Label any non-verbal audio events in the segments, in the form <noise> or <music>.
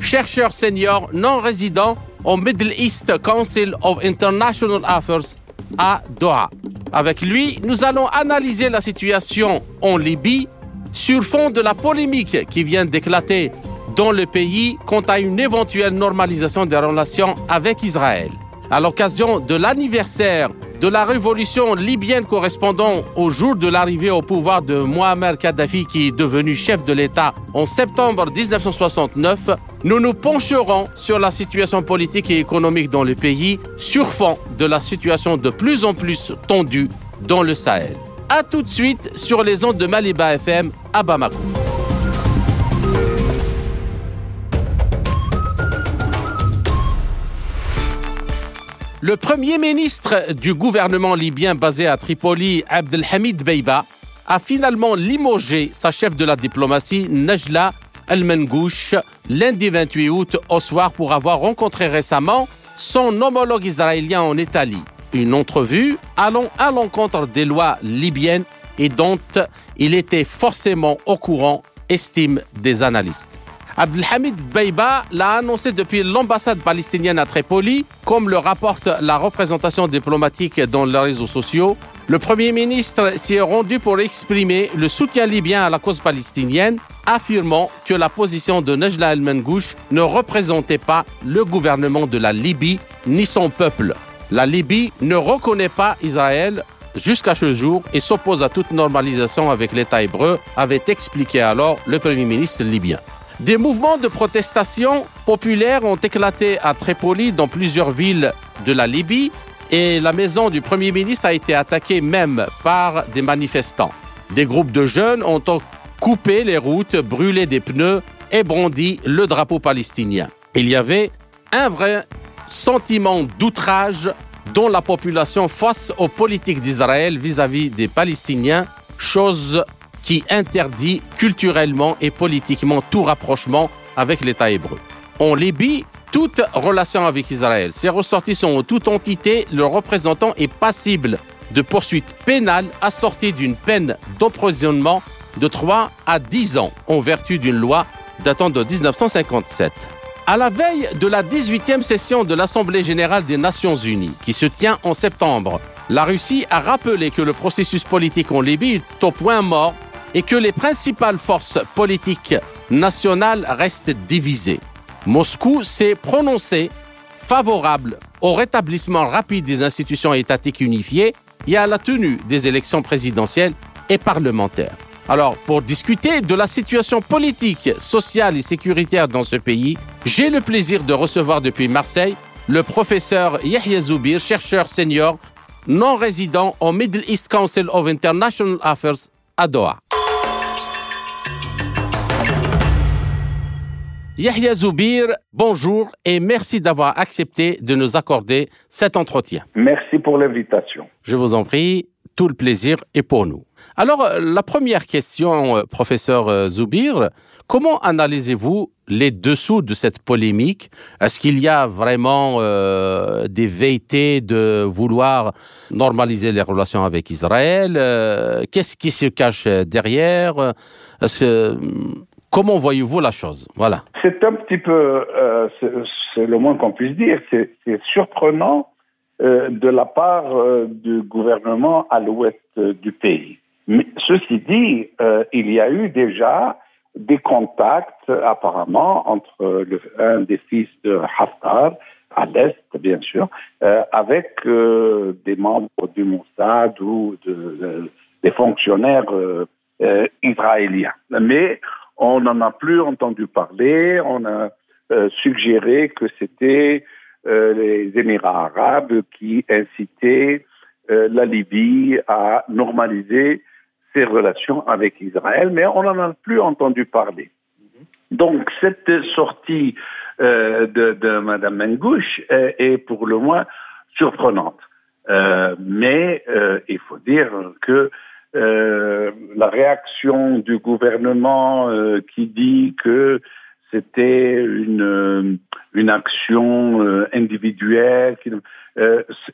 chercheur senior non résident au Middle East Council of International Affairs à Doha. Avec lui, nous allons analyser la situation en Libye sur fond de la polémique qui vient d'éclater dans le pays quant à une éventuelle normalisation des relations avec Israël. À l'occasion de l'anniversaire de la révolution libyenne correspondant au jour de l'arrivée au pouvoir de Mohamed Kadhafi qui est devenu chef de l'État en septembre 1969, nous nous pencherons sur la situation politique et économique dans le pays sur fond de la situation de plus en plus tendue dans le Sahel. A tout de suite sur les ondes de Maliba FM à Bamako. Le premier ministre du gouvernement libyen basé à Tripoli, Abdelhamid Beiba, a finalement limogé sa chef de la diplomatie, Najla El-Mengouche, lundi 28 août au soir pour avoir rencontré récemment son homologue israélien en Italie. Une entrevue allant à l'encontre des lois libyennes et dont il était forcément au courant, estime des analystes. Abdelhamid Beiba l'a annoncé depuis l'ambassade palestinienne à Tripoli, comme le rapporte la représentation diplomatique dans les réseaux sociaux. Le Premier ministre s'y est rendu pour exprimer le soutien libyen à la cause palestinienne, affirmant que la position de Najla El-Mengouche ne représentait pas le gouvernement de la Libye ni son peuple. La Libye ne reconnaît pas Israël jusqu'à ce jour et s'oppose à toute normalisation avec l'État hébreu, avait expliqué alors le Premier ministre libyen. Des mouvements de protestation populaires ont éclaté à Tripoli dans plusieurs villes de la Libye et la maison du Premier ministre a été attaquée même par des manifestants. Des groupes de jeunes ont coupé les routes, brûlé des pneus et brandi le drapeau palestinien. Il y avait un vrai sentiment d'outrage dont la population face aux politiques d'Israël vis-à-vis des Palestiniens, chose qui interdit culturellement et politiquement tout rapprochement avec l'État hébreu. En Libye, toute relation avec Israël, ses ressortissants ou toute entité, le représentant est passible de poursuites pénales assorties d'une peine d'emprisonnement de 3 à 10 ans en vertu d'une loi datant de 1957. À la veille de la 18e session de l'Assemblée générale des Nations unies, qui se tient en septembre, la Russie a rappelé que le processus politique en Libye est au point mort et que les principales forces politiques nationales restent divisées. Moscou s'est prononcé favorable au rétablissement rapide des institutions étatiques unifiées et à la tenue des élections présidentielles et parlementaires. Alors, pour discuter de la situation politique, sociale et sécuritaire dans ce pays, j'ai le plaisir de recevoir depuis Marseille le professeur Yahya Zoubir, chercheur senior non résident au Middle East Council of International Affairs à Doha. Yahya Zoubir, bonjour et merci d'avoir accepté de nous accorder cet entretien. Merci pour l'invitation. Je vous en prie, tout le plaisir est pour nous. Alors, euh, la première question, euh, professeur euh, Zoubir, comment analysez-vous les dessous de cette polémique? Est-ce qu'il y a vraiment des vérités de vouloir normaliser les relations avec Israël? Qu'est-ce qui se cache derrière? Est-ce que Comment voyez-vous la chose Voilà. C'est un petit peu, euh, c'est le moins qu'on puisse dire, c'est surprenant euh, de la part euh, du gouvernement à l'ouest du pays. Mais ceci dit, il y a eu déjà des contacts apparemment entre un des fils de Haftar, à l'est bien sûr, avec des membres du Mossad ou de, des fonctionnaires israéliens. Mais on n'en a plus entendu parler. On a euh, suggéré que c'était euh, les Émirats arabes qui incitaient euh, la Libye à normaliser ses relations avec Israël, mais on n'en a plus entendu parler. Donc cette sortie de, de Mme Mengouche est pour le moins surprenante. mais il faut dire que la réaction du gouvernement qui dit que c'était une, une action individuelle,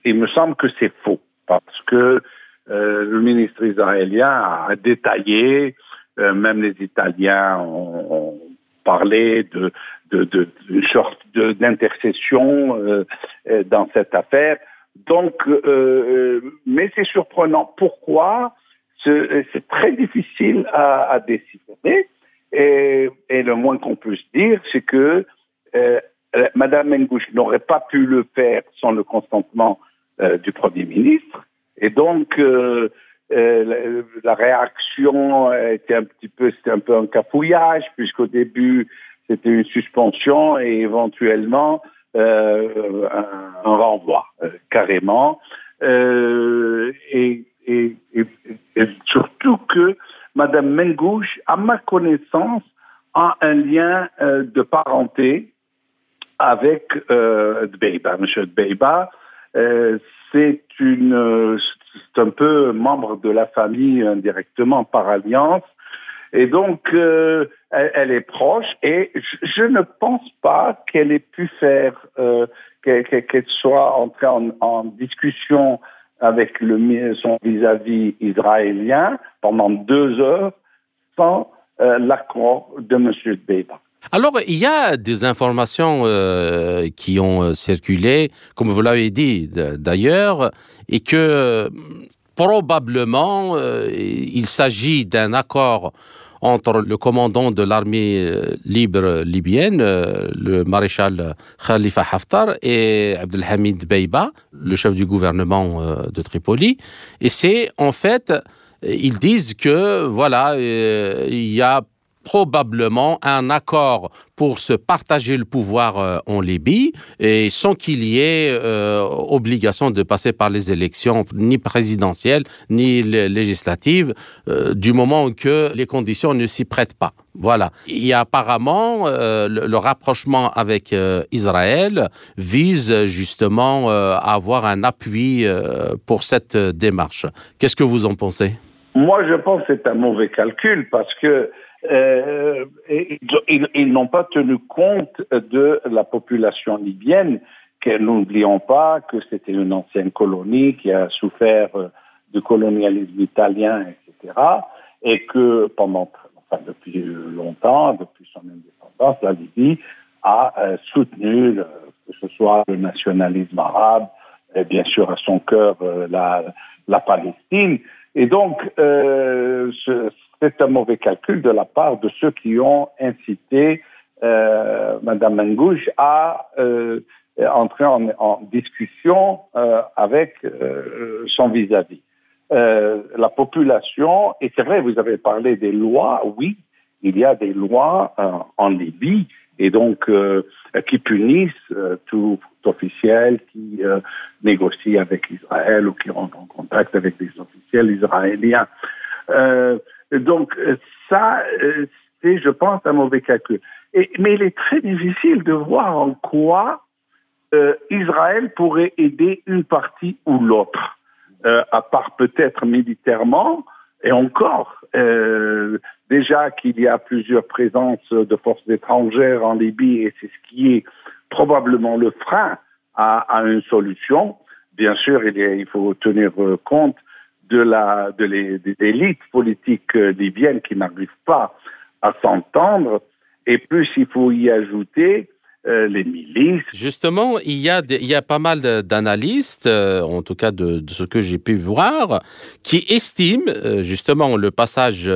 il me semble que c'est faux parce que euh, le ministre israélien a détaillé, euh, même les Italiens ont, parlé de, de, de, sorte d'intercession euh, dans cette affaire. Donc, mais c'est surprenant. Pourquoi? C'est très difficile à, à décider. Et, et, le moins qu'on puisse dire, c'est que Madame Mengouche n'aurait pas pu le faire sans le consentement du Premier ministre. Et donc, euh, euh, la, réaction était un petit peu, c'était un peu un cafouillage, puisqu'au début, c'était une suspension et éventuellement euh, un, renvoi, carrément. Et, et, surtout que Madame Mengouche, à ma connaissance, a un lien de parenté avec euh, Dbeiba. Monsieur Dbeiba, c'est une, c'est un peu membre de la famille indirectement par alliance. Et donc, euh, elle, est proche et je, ne pense pas qu'elle ait pu faire, euh, qu'elle soit entrée en, en, discussion avec le, son vis-à-vis israélien pendant deux heures sans euh, l'accord de M. Beba. Alors, il y a des informations euh, qui ont euh, circulé, comme vous l'avez dit d'ailleurs, et que probablement il s'agit d'un accord entre le commandant de l'armée libre libyenne, le maréchal Khalifa Haftar, et Abdelhamid Beiba, le chef du gouvernement de Tripoli. Et c'est en fait, ils disent que voilà, il y a probablement un accord pour se partager le pouvoir euh, en Libye et sans qu'il y ait euh, obligation de passer par les élections ni présidentielles ni législatives euh, du moment que les conditions ne s'y prêtent pas. Voilà. Il y a apparemment le, rapprochement avec Israël vise justement à avoir un appui pour cette démarche. Qu'est-ce que vous en pensez? Moi, je pense que c'est un mauvais calcul parce que euh, ils, n'ont pas tenu compte de la population libyenne, que n'oublions pas que c'était une ancienne colonie qui a souffert du colonialisme italien, etc. Et que pendant, enfin, depuis longtemps, depuis son indépendance, la Libye a euh, soutenu, que ce soit le nationalisme arabe, et bien sûr à son cœur euh, la, la Palestine. Et donc, euh, c'est un mauvais calcul de la part de ceux qui ont incité euh, Madame Mengouche à euh, entrer en, discussion euh, avec euh, son vis-à-vis. Euh, la population, et c'est vrai, vous avez parlé des lois, oui, il y a des lois en Libye et donc qui punissent tout officiel qui négocie avec Israël ou qui rentre en contact avec des officiels israéliens. Euh, donc ça, euh, c'est, je pense, un mauvais calcul. Mais il est très difficile de voir en quoi euh, Israël pourrait aider une partie ou l'autre, euh, à part peut-être militairement, et encore, euh, déjà qu'il y a plusieurs présences de forces étrangères en Libye, et c'est ce qui est probablement le frein à, une solution. Bien sûr, il faut tenir compte de la de l'élite politique euh, libyenne qui n'arrive pas à s'entendre. Et plus il faut y ajouter euh, les milices. Justement, il y a, il y a pas mal d'analystes, euh, en tout cas de, ce que j'ai pu voir, qui estiment justement le passage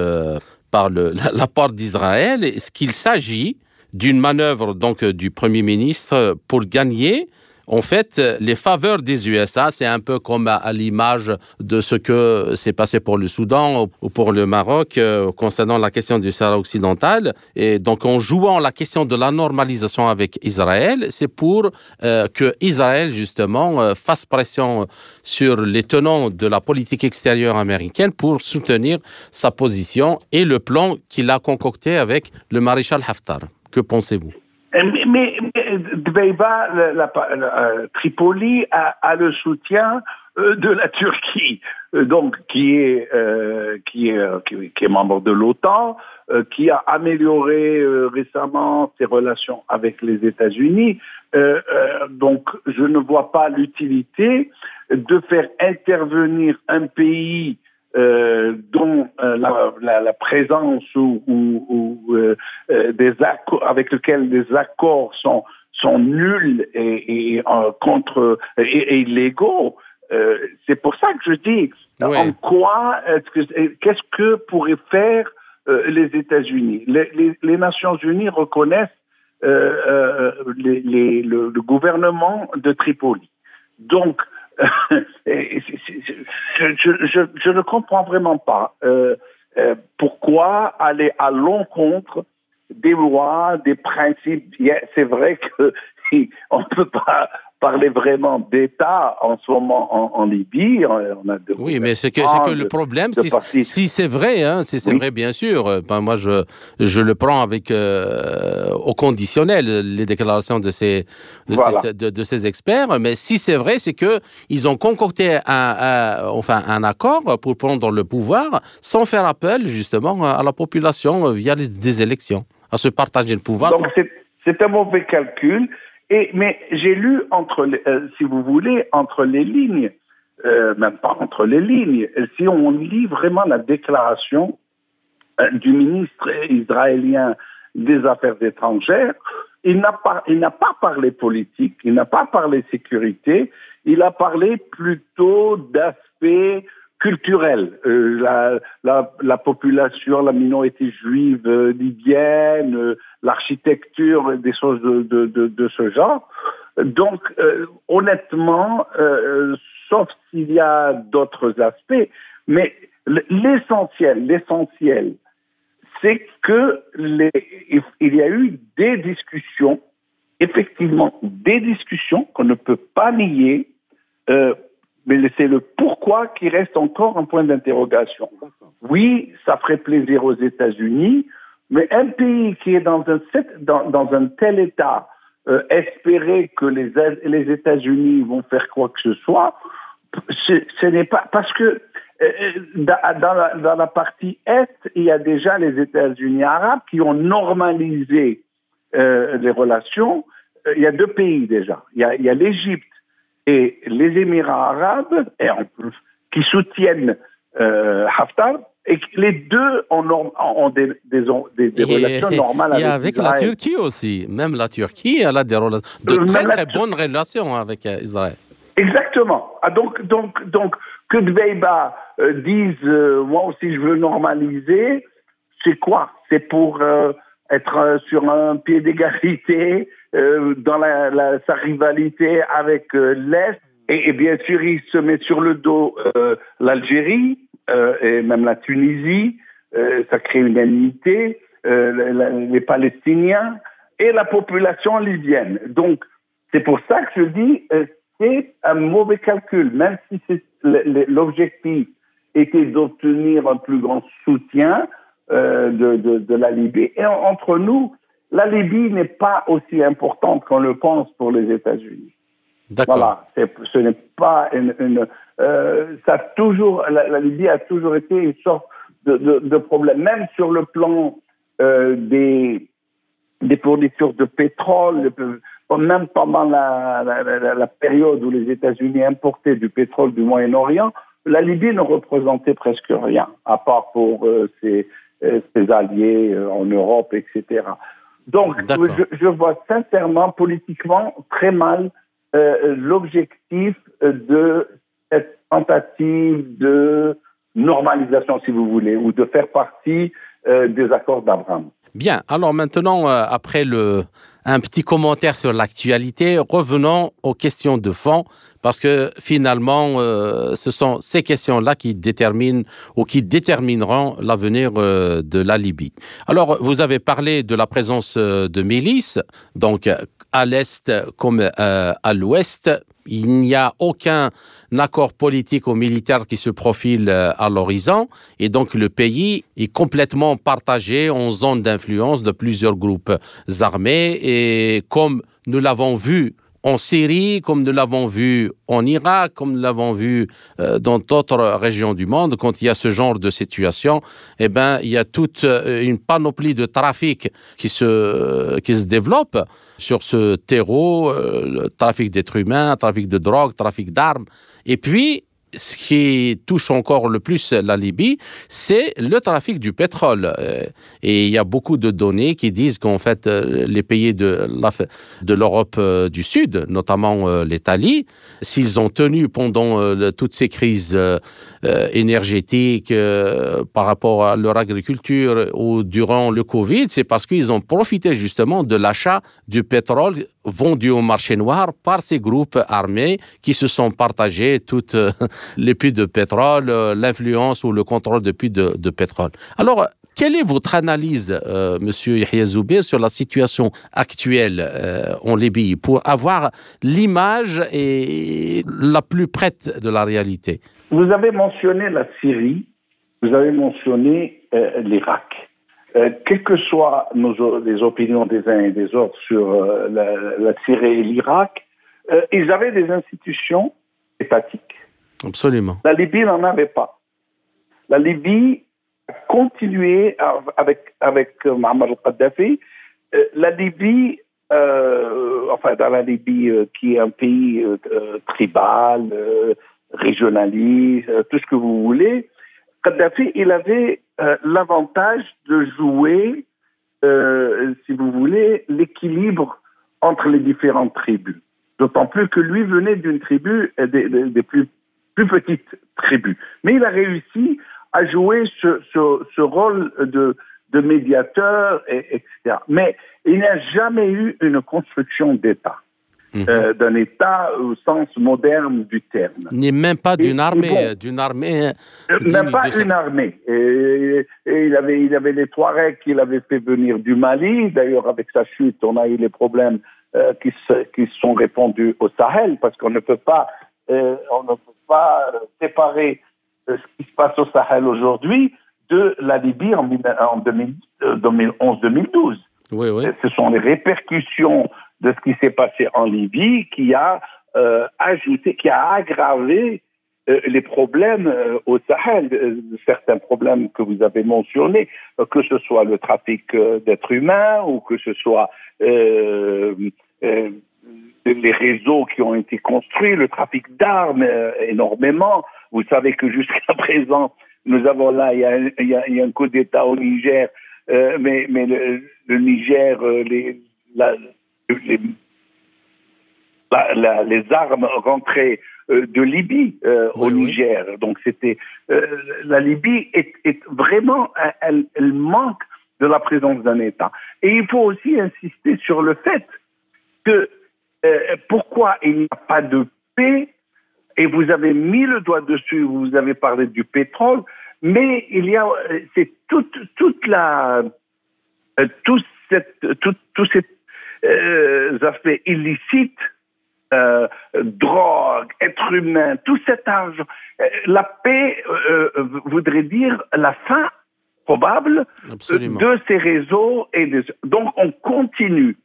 par le, la, la porte d'Israël, qu'il s'agit d'une manœuvre donc du Premier ministre pour gagner en fait, les faveurs des USA, c'est un peu comme à, l'image de ce que s'est passé pour le Soudan ou pour le Maroc euh, concernant la question du Sahara occidental. Et donc, en jouant la question de la normalisation avec Israël, c'est pour euh, que Israël, justement, euh, fasse pression sur les tenants de la politique extérieure américaine pour soutenir sa position et le plan qu'il a concocté avec le maréchal Haftar. Que pensez-vous? Mais, mais, Dbeiba, la, Tripoli, a, le soutien de la Turquie, donc qui est, qui est, qui est membre de l'OTAN, qui a amélioré récemment ses relations avec les États-Unis. donc, je ne vois pas l'utilité de faire intervenir un pays euh, dont euh, la, la, présence ou, ou, euh, euh, des accords avec lesquels les accords sont sont nuls et, et contre et, illégaux. c'est pour ça que je dis en quoi qu'est-ce que pourraient faire les États-Unis? Les, les, les, Nations Unies reconnaissent les, le, le, gouvernement de Tripoli. Donc je, ne comprends vraiment pas euh, euh, pourquoi aller à l'encontre des lois, des principes. C'est vrai qu'on <laughs> ne peut pas parler vraiment d'État en ce moment en, Libye. On a oui, mais c'est que, que, le problème, si, si c'est vrai, hein, si c'est vrai, bien sûr, euh, ben moi je, je le prends avec euh, au conditionnel les déclarations de ces de, ces, de, ces experts. Mais si c'est vrai, c'est que ils ont concocté un, enfin un accord pour prendre le pouvoir sans faire appel justement à la population via des élections, à se partager le pouvoir. Donc c'est un mauvais calcul. Et, mais j'ai lu entre, euh, si vous voulez, entre les lignes, euh, même pas entre les lignes, si on lit vraiment la déclaration euh, du ministre israélien des Affaires étrangères, il n'a pas, pas parlé politique, il n'a pas parlé sécurité, il a parlé plutôt d'aspects culturel. Euh, la, la, la, population, la minorité juive euh, libyenne, euh, l'architecture, des choses de, de, de, de, ce genre. Donc, honnêtement, sauf s'il y a d'autres aspects, mais l'essentiel, l'essentiel, c'est que les, il y a eu des discussions, effectivement, des discussions qu'on ne peut pas nier euh, mais c'est le pourquoi qui reste encore un point d'interrogation. Oui, ça ferait plaisir aux États-Unis, mais un pays qui est dans un, tel état, euh, espérer que les, États-Unis vont faire quoi que ce soit, ce, n'est pas parce que euh, dans, la, dans, la, partie est, il y a déjà les États-Unis arabes qui ont normalisé euh, les relations. Euh, il y a deux pays déjà. Il y a, l'Égypte et les Émirats arabes, qui soutiennent euh, Haftar, et les deux ont, ont des, des, des, relations normales avec Et avec la Turquie aussi. Même la Turquie, elle a des relations, de très très bonnes relations avec euh, Israël. Exactement. Ah, donc, donc, donc, que Dbeiba euh, dise, euh, moi aussi je veux normaliser, c'est quoi? C'est pour être sur un pied d'égalité, euh, dans la, la, sa rivalité avec euh, l'Est. Et, et, bien sûr, il se met sur le dos euh, l'Algérie et même la Tunisie. ça crée une ennemité. les Palestiniens et la population libyenne. Donc, c'est pour ça que je dis, c'est un mauvais calcul, même si l'objectif était d'obtenir un plus grand soutien de, de, de, la Libye. Et entre nous, la Libye n'est pas aussi importante qu'on le pense pour les États-Unis. Voilà, ce n'est pas une, euh, ça toujours, la, Libye a toujours été une sorte de, de, problème, même sur le plan euh, des des fournitures de pétrole, même pendant la, la, période où les États-Unis importaient du pétrole du Moyen-Orient, la Libye ne représentait presque rien, à part pour euh, ses, ses, alliés en Europe, etc. Donc, je, vois sincèrement, politiquement, très mal euh, l'objectif de cette tentative de normalisation, si vous voulez, ou de faire partie euh, des accords d'Abraham. Bien, alors maintenant, euh, après le, un petit commentaire sur l'actualité, revenons aux questions de fond, parce que finalement, ce sont ces questions-là qui déterminent ou qui détermineront l'avenir de la Libye. Alors, vous avez parlé de la présence de milices, donc à l'est comme à l'ouest. Il n'y a aucun accord politique ou militaire qui se profile euh, à l'horizon et donc le pays est complètement partagé en zones d'influence de plusieurs groupes armés et comme nous l'avons vu en Syrie, comme nous l'avons vu en Irak, comme nous l'avons vu euh, dans d'autres régions du monde, quand il y a ce genre de situation, eh ben, il y a toute euh, une panoplie de trafic qui se, qui se développe sur ce terreau, euh, le trafic d'êtres humains, trafic de drogue, trafic d'armes. Et puis, ce qui touche encore le plus la Libye, c'est le trafic du pétrole. Euh, et il y a beaucoup de données qui disent qu'en fait, euh, les pays de l'Europe euh, du Sud, notamment l'Italie, s'ils ont tenu pendant toutes ces crises énergétiques par rapport à leur agriculture ou durant le Covid, c'est parce qu'ils ont profité justement de l'achat du pétrole vendu au marché noir par ces groupes armés qui se sont partagés toutes <laughs> les puits de pétrole, euh, l'influence ou le contrôle de puits de, pétrole. Alors, quelle est votre analyse, euh, Monsieur Yahya sur la situation actuelle euh, en Libye pour avoir l'image et la plus prête de la réalité? Vous avez mentionné la Syrie, vous avez mentionné l'Irak. Quelles que soient nos, les opinions des uns et des autres sur la, la, Syrie et l'Irak, ils avaient des institutions étatiques Absolument. La Libye n'en avait pas. La Libye a continué avec, avec Muammar al-Qaddafi. Euh, la Libye, euh, enfin, dans la Libye, euh, qui est un pays tribal, régionaliste, tout ce que vous voulez, Kadhafi, il avait l'avantage de jouer, si vous voulez, l'équilibre entre les différentes tribus. D'autant plus que lui venait d'une tribu des, des, plus plus petite tribu. Mais il a réussi à jouer ce, rôle de, de médiateur, et, etc. Mais il n'y a jamais eu une construction d'État. Mhm. Euh, d'un État au sens moderne du terme. Ni même pas d'une armée, d'une armée. Euh, même pas une armée. Et, il avait, il avait les Touaregs qu'il avait fait venir du Mali. D'ailleurs, avec sa chute, on a eu les problèmes euh, qui, se, qui sont répandus au Sahel parce qu'on ne peut pas, on ne peut pas euh, séparer euh, ce qui se passe au Sahel aujourd'hui de la Libye en, 2011-2012. Euh, ce sont les répercussions de ce qui s'est passé en Libye qui a ajouté, qui a aggravé les problèmes au Sahel, certains problèmes que vous avez mentionnés, que ce soit le trafic d'êtres humains ou que ce soit les réseaux qui ont été construits, le trafic d'armes euh, énormément. Vous savez que jusqu'à <laughs> présent, nous avons là, il y a, y a, y a un coup d'État au Niger, euh, mais, mais le, le Niger, euh, les, la, les, la, les armes rentraient euh, de Libye euh, au Niger. Donc c'était la Libye est, est vraiment, elle, elle manque de la présence d'un État. Et il faut aussi insister sur le fait que euh, pourquoi il n'y a pas de paix? Et vous avez mis le doigt dessus, vous avez parlé du pétrole, mais il y a, euh, c'est toute, toute la, euh, tout, cette, tout, tous aspects illicites, drogue, être humain, tout cet argent. la paix voudrait dire la fin probable de ces réseaux et donc on continue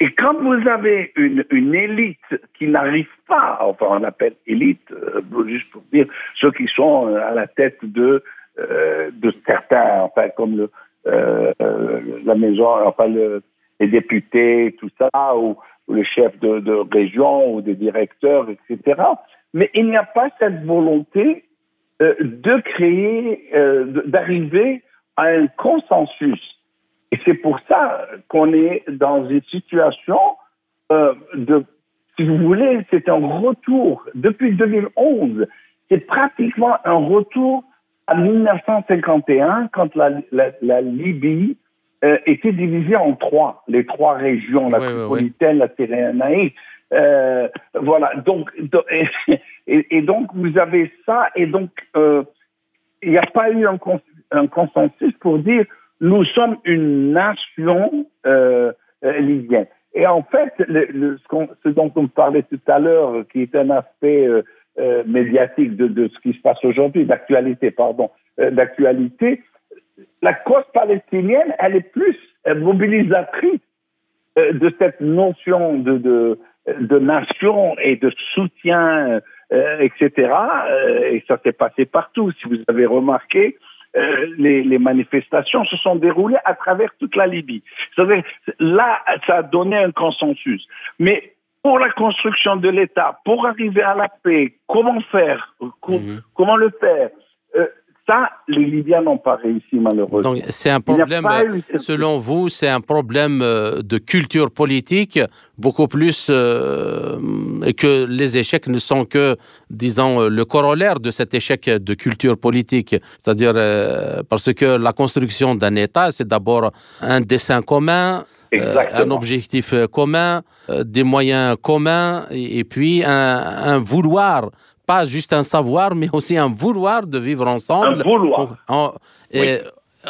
et quand vous avez une, une élite qui n'arrive pas, enfin on appelle élite, euh, juste pour dire ceux qui sont euh, à la tête de, euh, de certains, enfin comme le, la maison, enfin le, les députés, tout ça, ou, ou le chef de, région ou des directeurs, etc. Mais il n'y a pas cette volonté de créer, d'arriver à un consensus et c'est pour ça qu'on est dans une situation euh, de, si vous voulez, c'est un retour. Depuis 2011, c'est pratiquement un retour à 1951, quand la Libye euh, était divisée en trois, les trois régions, la Tripolitaine, la Cyrénaïque. Euh, voilà, donc, <laughs> et, et, donc vous avez ça, et donc euh, il n'y a pas eu un, un consensus pour dire nous sommes une nation libyenne. Et en fait, le, ce, dont on parlait tout à l'heure, qui est un aspect euh, euh, médiatique de, de, ce qui se passe aujourd'hui, d'actualité, pardon, euh, d'actualité, la cause palestinienne, elle est plus mobilisatrice de cette notion de, de, de, nation et de soutien, etc. et ça s'est passé partout. Si vous avez remarqué, euh, les, les, manifestations se sont déroulées à travers toute la Libye. Là, ça a donné un consensus. Mais pour la construction de l'État, pour arriver à la paix, comment faire, comment le faire? Euh, les Libyens n'ont pas réussi malheureusement. Donc c'est un problème, selon vous, c'est un problème euh, de culture politique beaucoup plus euh, que les échecs ne sont que, disons, le corollaire de cet échec de culture politique. C'est-à-dire euh, parce que la construction d'un État, c'est d'abord un dessin commun. un objectif commun, des moyens communs, et, puis un, un, vouloir pas juste un savoir, mais aussi un vouloir de vivre ensemble. Un vouloir. et,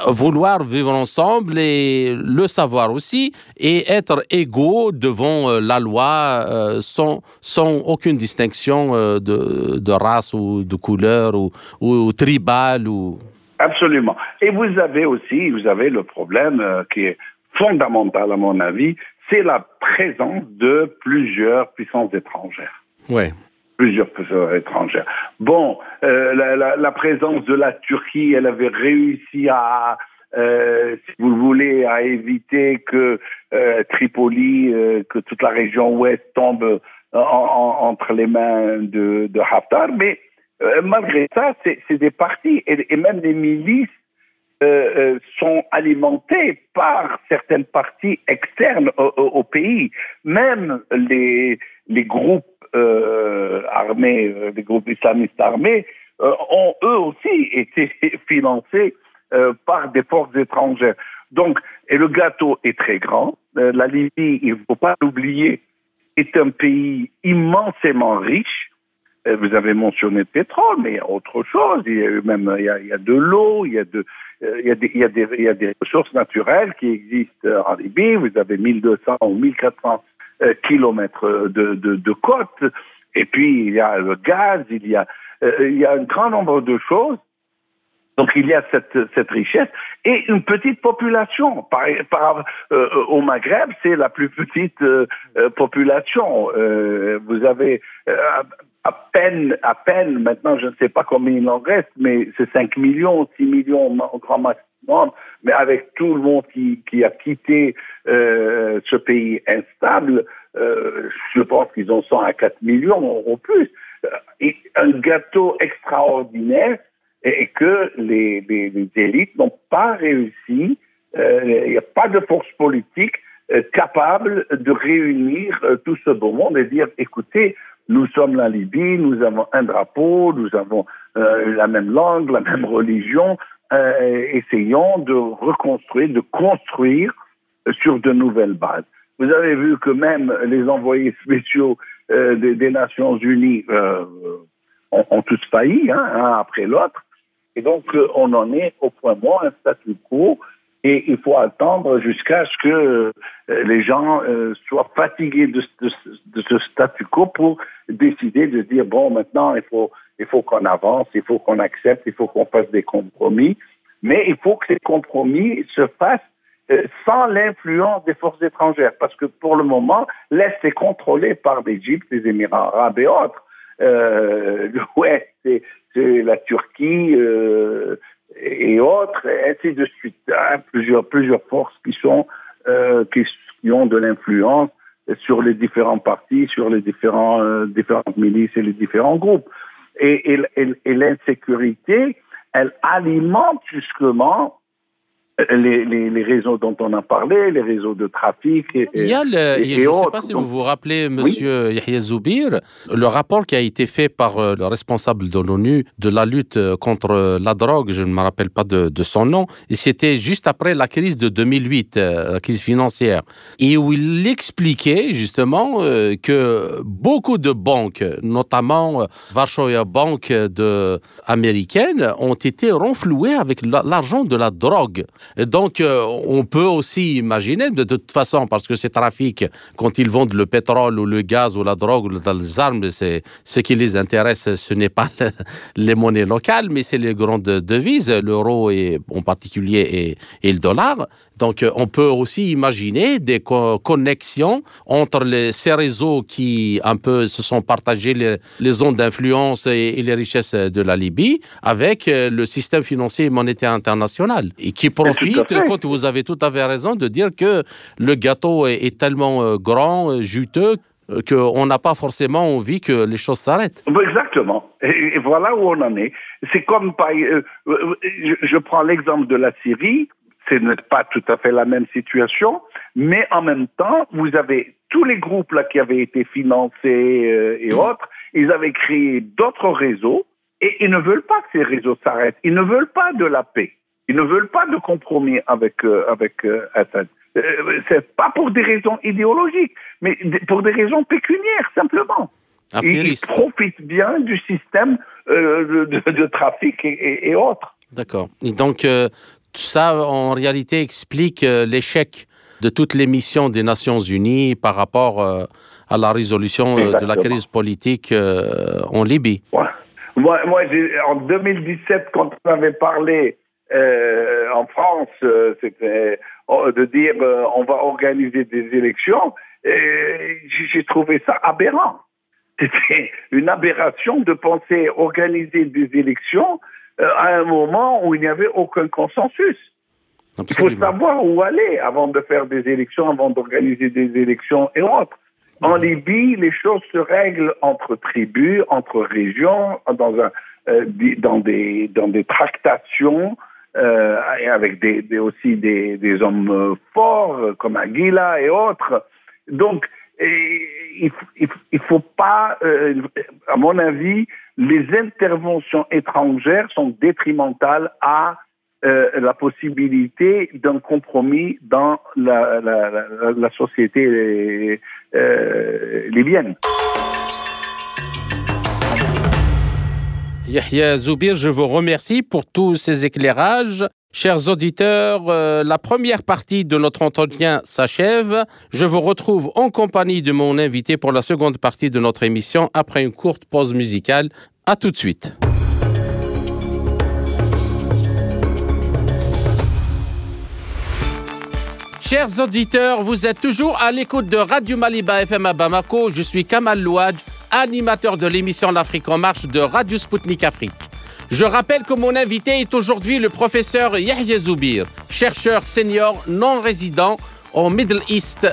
Vouloir vivre ensemble et le savoir aussi, et être égaux devant euh, la loi euh, sans, sans aucune distinction euh, de, de, race ou de couleur ou, ou, tribal. Ou... Absolument. Et vous avez aussi, vous avez le problème qui est fondamental à mon avis, c'est la présence de plusieurs puissances étrangères. Oui plusieurs puissances étrangères. Bon, euh, la, présence de la Turquie, elle avait réussi à, euh, si vous voulez, à éviter que euh, Tripoli, que toute la région ouest tombe en, en, entre les mains de, Haftar. Mais malgré ça, c'est des partis et, même les milices sont alimentées par certaines parties externes au, pays. Même les, groupes armés, euh, des groupes islamistes armés, euh, ont eux aussi <laughs> été financés par des forces étrangères. Donc, et le gâteau est très grand. la Libye, il ne faut pas l'oublier, est un pays immensément riche. Vous avez mentionné le pétrole, mais il y a autre chose. Il y a même il y a, de l'eau, il y a de il il y a des ressources naturelles qui existent en Libye. Vous avez 1200 ou 1400 euh, kilomètres de, de, de côte. Et puis, il y a le gaz, il y a, euh, il y a un grand nombre de choses. Donc, il y a cette, cette richesse et une petite population. Par, par euh, au Maghreb, c'est la plus petite population. vous avez à peine, à peine, maintenant, je ne sais pas combien il en reste, mais c'est 5 millions, 6 millions au grand mais avec tout le monde qui, a quitté euh, ce pays instable, euh, je pense qu'ils en sont à 4 millions ou plus. Euh, un gâteau extraordinaire et, que les, élites n'ont pas réussi, il n'y a pas de force politique capable de réunir tout ce beau monde et dire, écoutez, nous sommes la Libye, nous avons un drapeau, nous avons la même langue, la même religion. Euh, essayons de reconstruire, de construire sur de nouvelles bases. Vous avez vu que même les envoyés spéciaux euh, des, Nations Unies euh, ont, tous failli, hein, un après l'autre. Et donc, on en est au point mort, un statu quo et il faut attendre jusqu'à ce que euh, les gens euh, soient fatigués de, ce statu quo pour décider de dire bon maintenant il faut il faut qu'on avance, il faut qu'on accepte, il faut qu'on fasse des compromis, mais il faut que ces compromis se fassent euh, sans l'influence des forces étrangères, parce que pour le moment l'est est contrôlé par l'Égypte, les Émirats arabes et autres. Euh, <laughs> l'Ouest, c'est la Turquie. Euh, et autres, et ainsi de suite. Hein, plusieurs, plusieurs forces qui sont euh, qui, ont de l'influence sur les différents partis, sur les différents euh, différentes milices et les différents groupes. Et, et, et l'insécurité, elle alimente justement les, les, les, réseaux dont on a parlé, les réseaux de trafic et, Il y a le, je ne sais pas si vous vous rappelez, Monsieur oui. Yahya Zoubir, le rapport qui a été fait par euh, le responsable de l'ONU de la lutte euh, contre la drogue, je ne me rappelle pas de, de son nom, et c'était juste après la crise de 2008, euh, la crise financière, et où il expliquait justement que beaucoup de banques, notamment Varsovia Bank de, américaine, ont été renflouées avec l'argent de la drogue. Donc, euh, on peut aussi imaginer, de toute façon, parce que ces trafics, quand ils vendent le pétrole ou le gaz ou la drogue ou les armes, c'est ce qui les intéresse, ce n'est pas les monnaies locales, mais c'est les grandes devises, l'euro et en particulier et, et le dollar. Donc, euh, on peut aussi imaginer des connexions entre les, ces réseaux qui un peu se sont partagés les, les zones d'influence et, les richesses de la Libye avec euh, le système financier et monétaire international et qui profite, quand vous avez tout à fait raison de dire que le gâteau est, tellement euh, grand, juteux, qu'on n'a pas forcément envie que les choses s'arrêtent. Exactement. Et, voilà où on en est. C'est comme, je prends l'exemple de la Syrie ce n'est pas tout à fait la même situation, mais en même temps, vous avez tous les groupes là qui avaient été financés euh, et autres, ils avaient créé d'autres réseaux et ils ne veulent pas que ces réseaux s'arrêtent. Ils ne veulent pas de la paix. Ils ne veulent pas de compromis avec euh, avec euh, Assad. c'est pas pour des raisons idéologiques, mais pour des raisons pécuniaires simplement. Ils profitent bien du système de, trafic et, autres. D'accord. Et donc, ça, en réalité, explique euh, l'échec de toutes les missions des Nations Unies par rapport euh, à la résolution euh, de la crise politique en Libye. Moi, moi en 2017, quand on avait parlé en France, oh, de dire on va organiser des élections, j'ai trouvé ça aberrant. C'était une aberration de penser organiser des élections à un moment où il n'y avait aucun consensus. Il faut savoir où aller avant de faire des élections, avant d'organiser des élections et autres. En mhm. Libye, les choses se règlent entre tribus, entre régions, dans, un, euh, dans, des, dans des tractations, euh, et avec des, aussi des, des, hommes forts comme Aguila et autres. Donc, il ne faut pas, à mon avis, les interventions étrangères sont détrimentales à euh, la possibilité d'un compromis dans la, société euh, libyenne. Yahya Zoubir, je vous remercie pour tous ces éclairages. Chers auditeurs, euh, la première partie de notre entretien s'achève. Je vous retrouve en compagnie de mon invité pour la seconde partie de notre émission après une courte pause musicale. À tout de suite. Chers auditeurs, vous êtes toujours à l'écoute de Radio Maliba FM à Bamako. Je suis Kamal Louadj, animateur de l'émission L'Afrique en marche de Radio Sputnik Afrique. Je rappelle que mon invité est aujourd'hui le professeur Yahya Zoubir, chercheur senior non résident au Middle East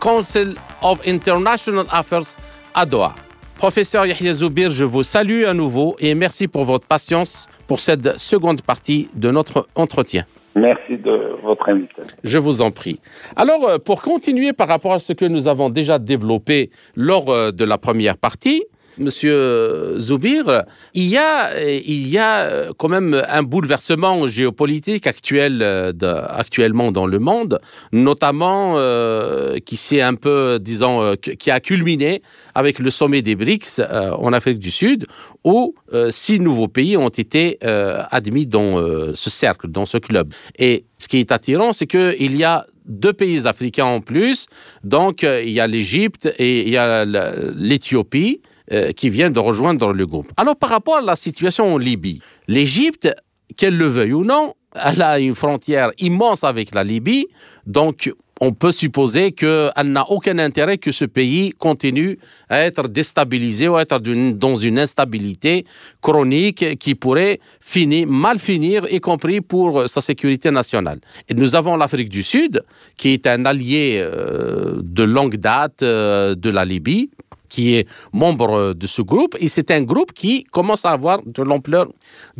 Council of International Affairs à Doha. Professeur Yahya Zoubir, je vous salue à nouveau et merci pour votre patience pour cette seconde partie de notre entretien. Merci de votre invitation. Je vous en prie. Alors, euh, pour continuer par rapport à ce que nous avons déjà développé lors euh, de la première partie, Monsieur Zoubir, il y a, y a quand même un bouleversement géopolitique actuel, euh, actuellement dans le monde, notamment euh, qui s'est un peu, disons, euh, qui a culminé avec le sommet des BRICS en Afrique du Sud, où six nouveaux pays ont été admis dans ce cercle, dans ce club. Et ce qui est attirant, c'est qu'il y a deux pays africains en plus. Donc, il y a l'Égypte et il y a l'Éthiopie. Euh, qui vient de rejoindre le groupe. Alors par rapport à la situation en Libye, l'Égypte, qu'elle le veuille ou non, elle a une frontière immense avec la Libye, donc on peut supposer qu'elle n'a aucun intérêt que ce pays continue à être déstabilisé ou à être dans une instabilité chronique qui pourrait finir, mal finir, y compris pour sa sécurité nationale. Et nous avons l'Afrique du Sud, qui est un allié euh, de longue date euh, de la Libye, qui est membre de ce groupe, et c'est un groupe qui commence à avoir de l'ampleur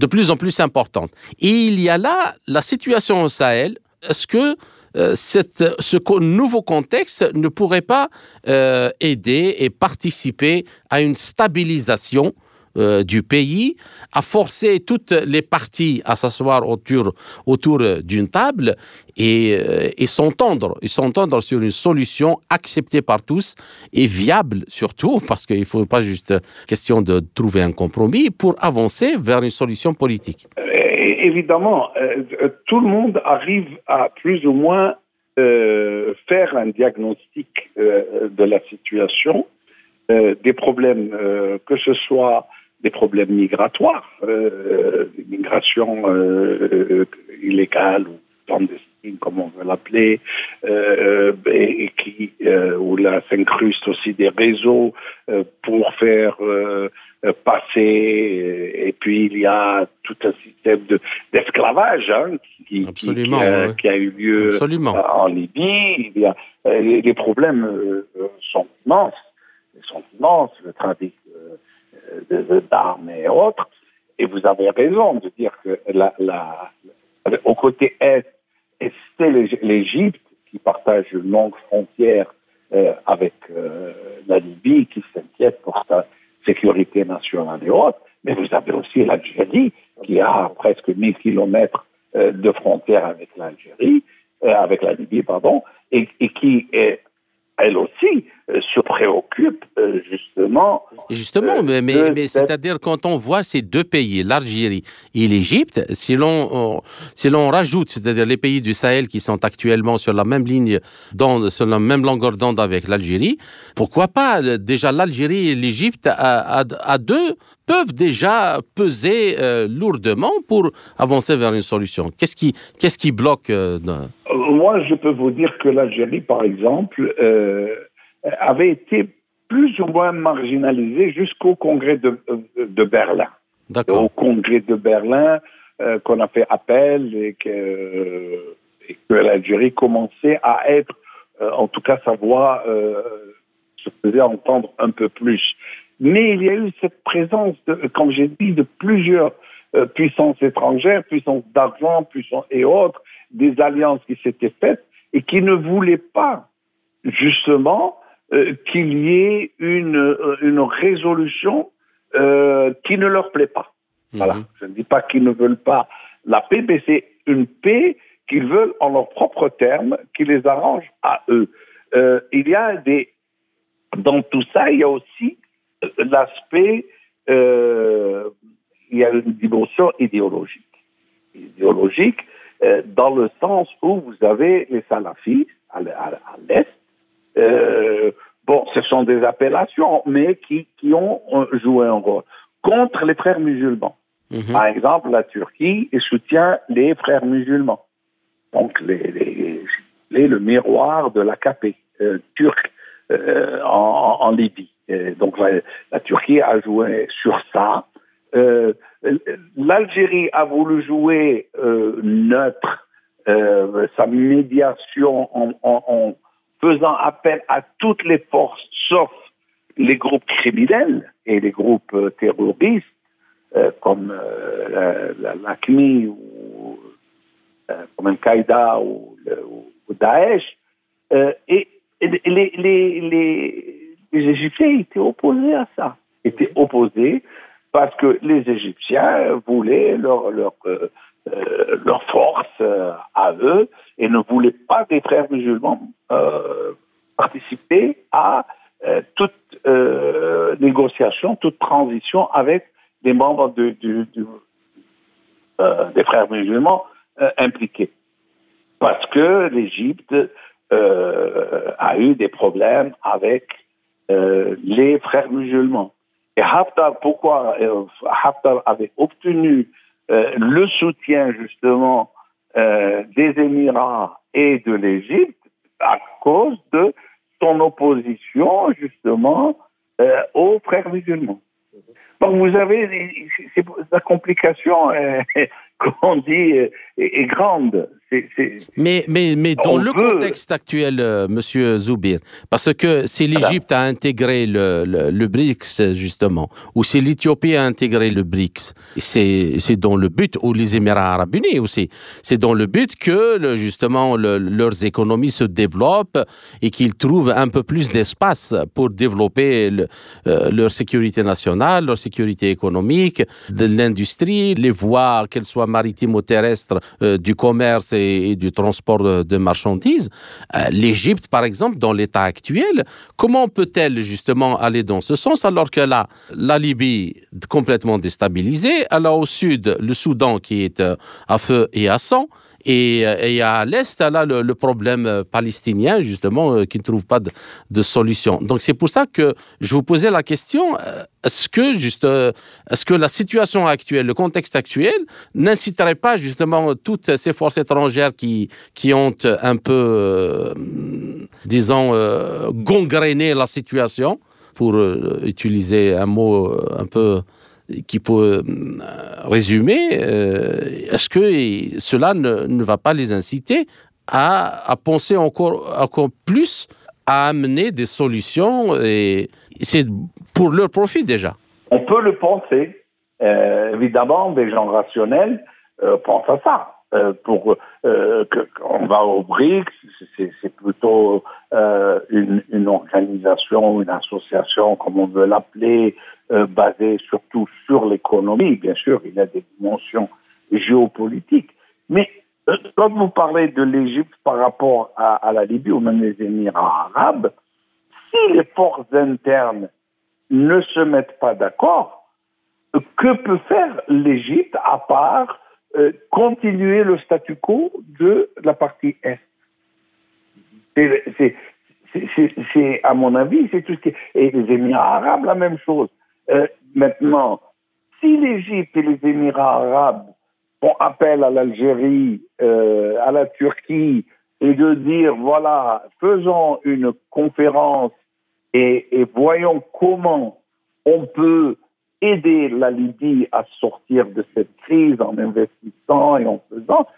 de plus en plus importante. Et il y a là la situation au Sahel. Est-ce que euh, cette, ce nouveau contexte ne pourrait pas euh, aider et participer à une stabilisation euh, du pays, à forcer toutes les parties à s'asseoir autour, autour d'une table et, euh, et s'entendre, et s'entendre sur une solution acceptée par tous et viable surtout, <laughs> parce qu'il ne faut pas juste question de trouver un compromis pour avancer vers une solution politique. évidemment, tout le monde arrive à plus ou moins faire un diagnostic de la situation, des problèmes, que ce soit des problèmes migratoires, des migrations illégales ou clandestines, comme on veut l'appeler, euh, et, qui euh, où là s'incruste aussi des réseaux euh, pour faire euh, passer. Et puis il y a tout un système d'esclavage hein, qui, qui, qui, a, qui, a, eu lieu Absolument. en Libye. Il y a, les, les, problèmes sont immenses, ils sont immenses, le trafic d'armes et autres. Et vous avez raison de dire que au côté est, c'est l'Égypte qui partage une longue frontière euh, avec euh, la Libye, qui s'inquiète pour sa sécurité nationale et autres. Mais vous avez aussi l'Algérie, qui a presque 1000 kilomètres euh, de frontière avec l'Algérie, avec la Libye, pardon, et, et qui est elle aussi se préoccupe euh, justement. Justement, euh, mais, mais, c'est-à-dire quand on voit ces deux pays, l'Algérie et l'Égypte, si l'on si l'on rajoute, c'est-à-dire les pays du Sahel qui sont actuellement sur la même ligne, sur la même longueur d'onde avec l'Algérie, pourquoi pas déjà l'Algérie et l'Égypte à, à, à, deux peuvent déjà peser euh, lourdement pour avancer vers une solution. Qu'est-ce qui qu'est-ce qui bloque euh, Moi, je peux vous dire que l'Algérie, par exemple. Euh, avait été plus ou moins marginalisé jusqu'au congrès de, de Berlin. Au congrès de Berlin, euh, qu'on a fait appel et que, et que l'Algérie commençait à être, euh, en tout cas sa voix euh, se faisait entendre un peu plus. Mais il y a eu cette présence, de, comme j'ai dit, de plusieurs euh, puissances étrangères, puissances d'argent, puissances et autres, des alliances qui s'étaient faites et qui ne voulaient pas justement euh, qu'il y ait une, euh, une résolution euh, qui ne leur plaît pas. Mmh. Voilà. Je ne dis pas qu'ils ne veulent pas la paix, mais c'est une paix qu'ils veulent en leurs propres termes, qui les arrange à eux. Euh, il y a des dans tout ça, il y a aussi l'aspect, il y a une dimension idéologique, idéologique dans le sens où vous avez les salafistes à l'est euh, bon, ce sont des appellations, mais qui, qui ont joué un rôle contre les frères musulmans. Mmh. Par exemple, la Turquie soutient les frères musulmans. Donc, les, les, les le miroir de l'AKP euh, turc euh, en, en, Libye. Et donc, la, la, Turquie a joué sur ça. Euh, L'Algérie a voulu jouer euh, neutre, euh, sa médiation en, en, faisant appel à toutes les forces, sauf les groupes criminels et les groupes euh, terroristes, euh, comme euh, ou euh, comme Al-Qaïda ou, Daesh. Et, les, Égyptiens étaient opposés à ça, étaient opposés parce que les Égyptiens voulaient leur euh, leur force euh, à eux et ne voulaient pas des frères musulmans euh, participer à toute négociation, toute transition avec des membres de, de, de, des frères musulmans impliqués. Parce que l'Égypte a eu des problèmes avec les frères musulmans. Et Haftar, pourquoi Haftar avait obtenu le soutien justement euh, des Émirats et de l'Égypte à cause de son opposition justement euh, aux frères musulmans. Donc vous avez la complication qu'on dit est, grande. Mais, mais, mais dans le contexte actuel, euh, Monsieur Zoubir, parce que si l'Égypte a intégré le, le, le, BRICS, justement, ou si l'Éthiopie a intégré le BRICS, c'est dans le but, ou les Émirats arabes unis aussi, c'est dans le but que, le, justement, le, leurs économies se développent et qu'ils trouvent un peu plus d'espace pour développer euh, leur sécurité nationale, leur sécurité économique, de l'industrie, les voies, qu'elles soient maritimes ou terrestres, du commerce et, du transport de, marchandises. L'Égypte, par exemple, dans l'état actuel, comment peut-elle justement aller dans ce sens alors que là, la Libye complètement déstabilisée, alors au sud, le Soudan qui est à feu et à sang, et, et à l'Est, là, le, problème euh, palestinien, justement, euh, qui ne trouve pas de, solution. Donc, c'est pour ça que je vous posais la question, euh, est-ce que, juste, est-ce que la situation actuelle, le contexte actuel, n'inciterait pas, justement, toutes ces forces étrangères qui, qui ont un peu, euh, disons, euh, gangréné la situation, pour utiliser un mot un peu qui peut euh, résumer, euh, est-ce que cela ne, ne, va pas les inciter à, à, penser encore, encore plus à amener des solutions et c'est pour leur profit déjà? On peut le penser. Euh, évidemment, des gens rationnels pensent à ça. Euh, pour euh, qu'on va au BRICS, c'est plutôt une, une, organisation, une association, comme on veut l'appeler, euh, basé surtout sur l'économie. Bien sûr, il a des dimensions géopolitiques. Mais euh, quand vous parlez de l'Égypte par rapport à, la Libye ou même les Émirats arabes, si les forces internes ne se mettent pas d'accord, que peut faire l'Égypte à part euh, continuer le statu quo de la partie Est? C'est, à mon avis, c'est tout ce qui Et les Émirats arabes, la même chose. Euh, maintenant, si l'Égypte et les Émirats arabes font appel à l'Algérie, euh, à la Turquie, et de dire, voilà, faisons une conférence et, voyons comment on peut aider la Libye à sortir de cette crise en investissant et en faisant,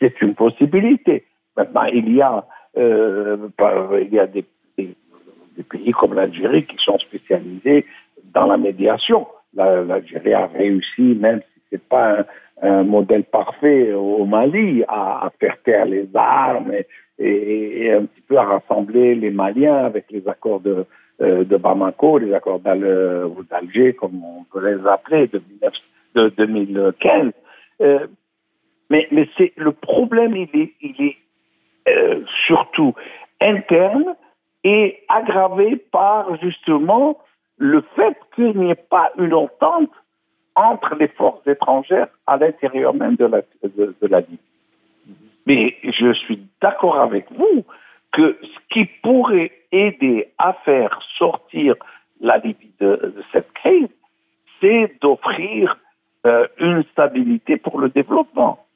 c'est une possibilité. Maintenant, il y a, euh, il y a des pays comme l'Algérie qui sont spécialisés dans la médiation. L'Algérie a réussi, même si c'est pas un, modèle parfait au Mali, à, faire taire les armes et, un petit peu à rassembler les Maliens avec les accords de, euh, Bamako, les accords d'Alger, comme on peut les appeler, de, 19, de 2015. Euh, mais le problème, il est, il est euh, surtout interne et aggravé par justement le fait qu'il n'y ait pas une entente entre les forces étrangères à l'intérieur même de la, Libye. Mais je suis d'accord avec vous que ce qui pourrait aider à faire sortir la Libye de, de cette crise, c'est d'offrir euh, une stabilité pour le développement.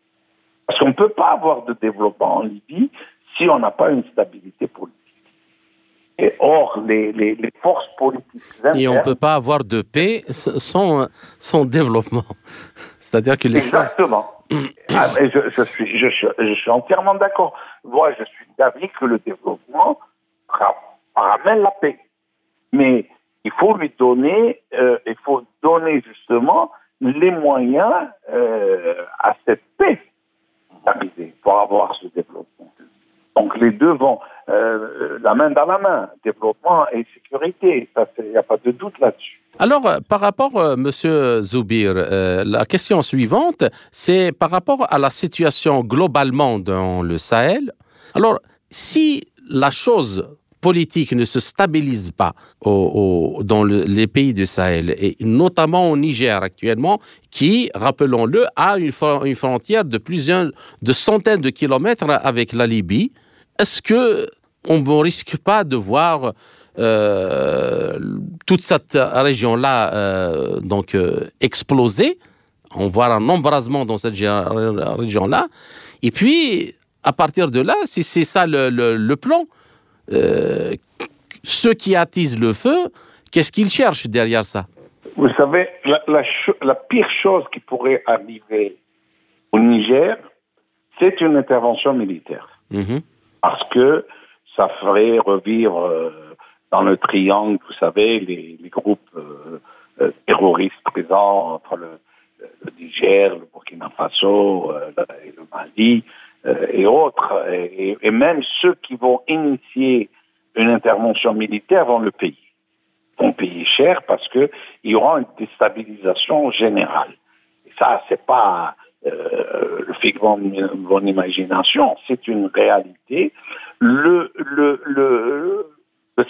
Parce qu'on ne peut pas avoir de développement en Libye si on n'a pas une stabilité politique. Et or, les, les, les forces politiques internes, Et on ne peut pas avoir de paix sans, sans développement. <laughs> C'est-à-dire que les Exactement. Choses... <clears throat> ah, je, je, suis, je, je, suis entièrement d'accord. Moi, je suis d'avis que le développement ramène la paix. Mais il faut lui donner, euh, il faut donner justement les moyens euh, à cette paix d'arriver pour avoir ce développement. Donc les deux vont euh, la main dans la main, développement et sécurité, il n'y a pas de doute là-dessus. Alors, euh, par rapport, euh, Monsieur Zoubir, euh, la question suivante, c'est par rapport à la situation globalement dans le Sahel. Alors, si la chose politique ne se stabilise pas dans le, les pays du Sahel, et notamment au Niger actuellement, qui, rappelons-le, a une, une frontière de plusieurs, de centaines de kilomètres avec la Libye, est-ce que on ne risque pas de voir euh, toute cette région-là euh, donc euh, exploser, on voit un embrasement dans cette région-là, et puis à partir de là, si c'est ça le, le, le plan, ceux qui attisent le feu, qu'est-ce qu'ils cherchent derrière ça? Vous savez, la, la, la pire chose qui pourrait arriver au Niger, c'est une intervention militaire. Mm -hmm parce que ça ferait revivre euh, dans le triangle, vous savez, les, groupes euh, euh, terroristes présents entre le, Niger, le Burkina Faso le Mali et autres, et, même ceux qui vont initier une intervention militaire vont le payer. Vont payer cher parce que il y aura une déstabilisation générale. Et ça, c'est pas le fait mon, imagination, c'est une réalité. Le,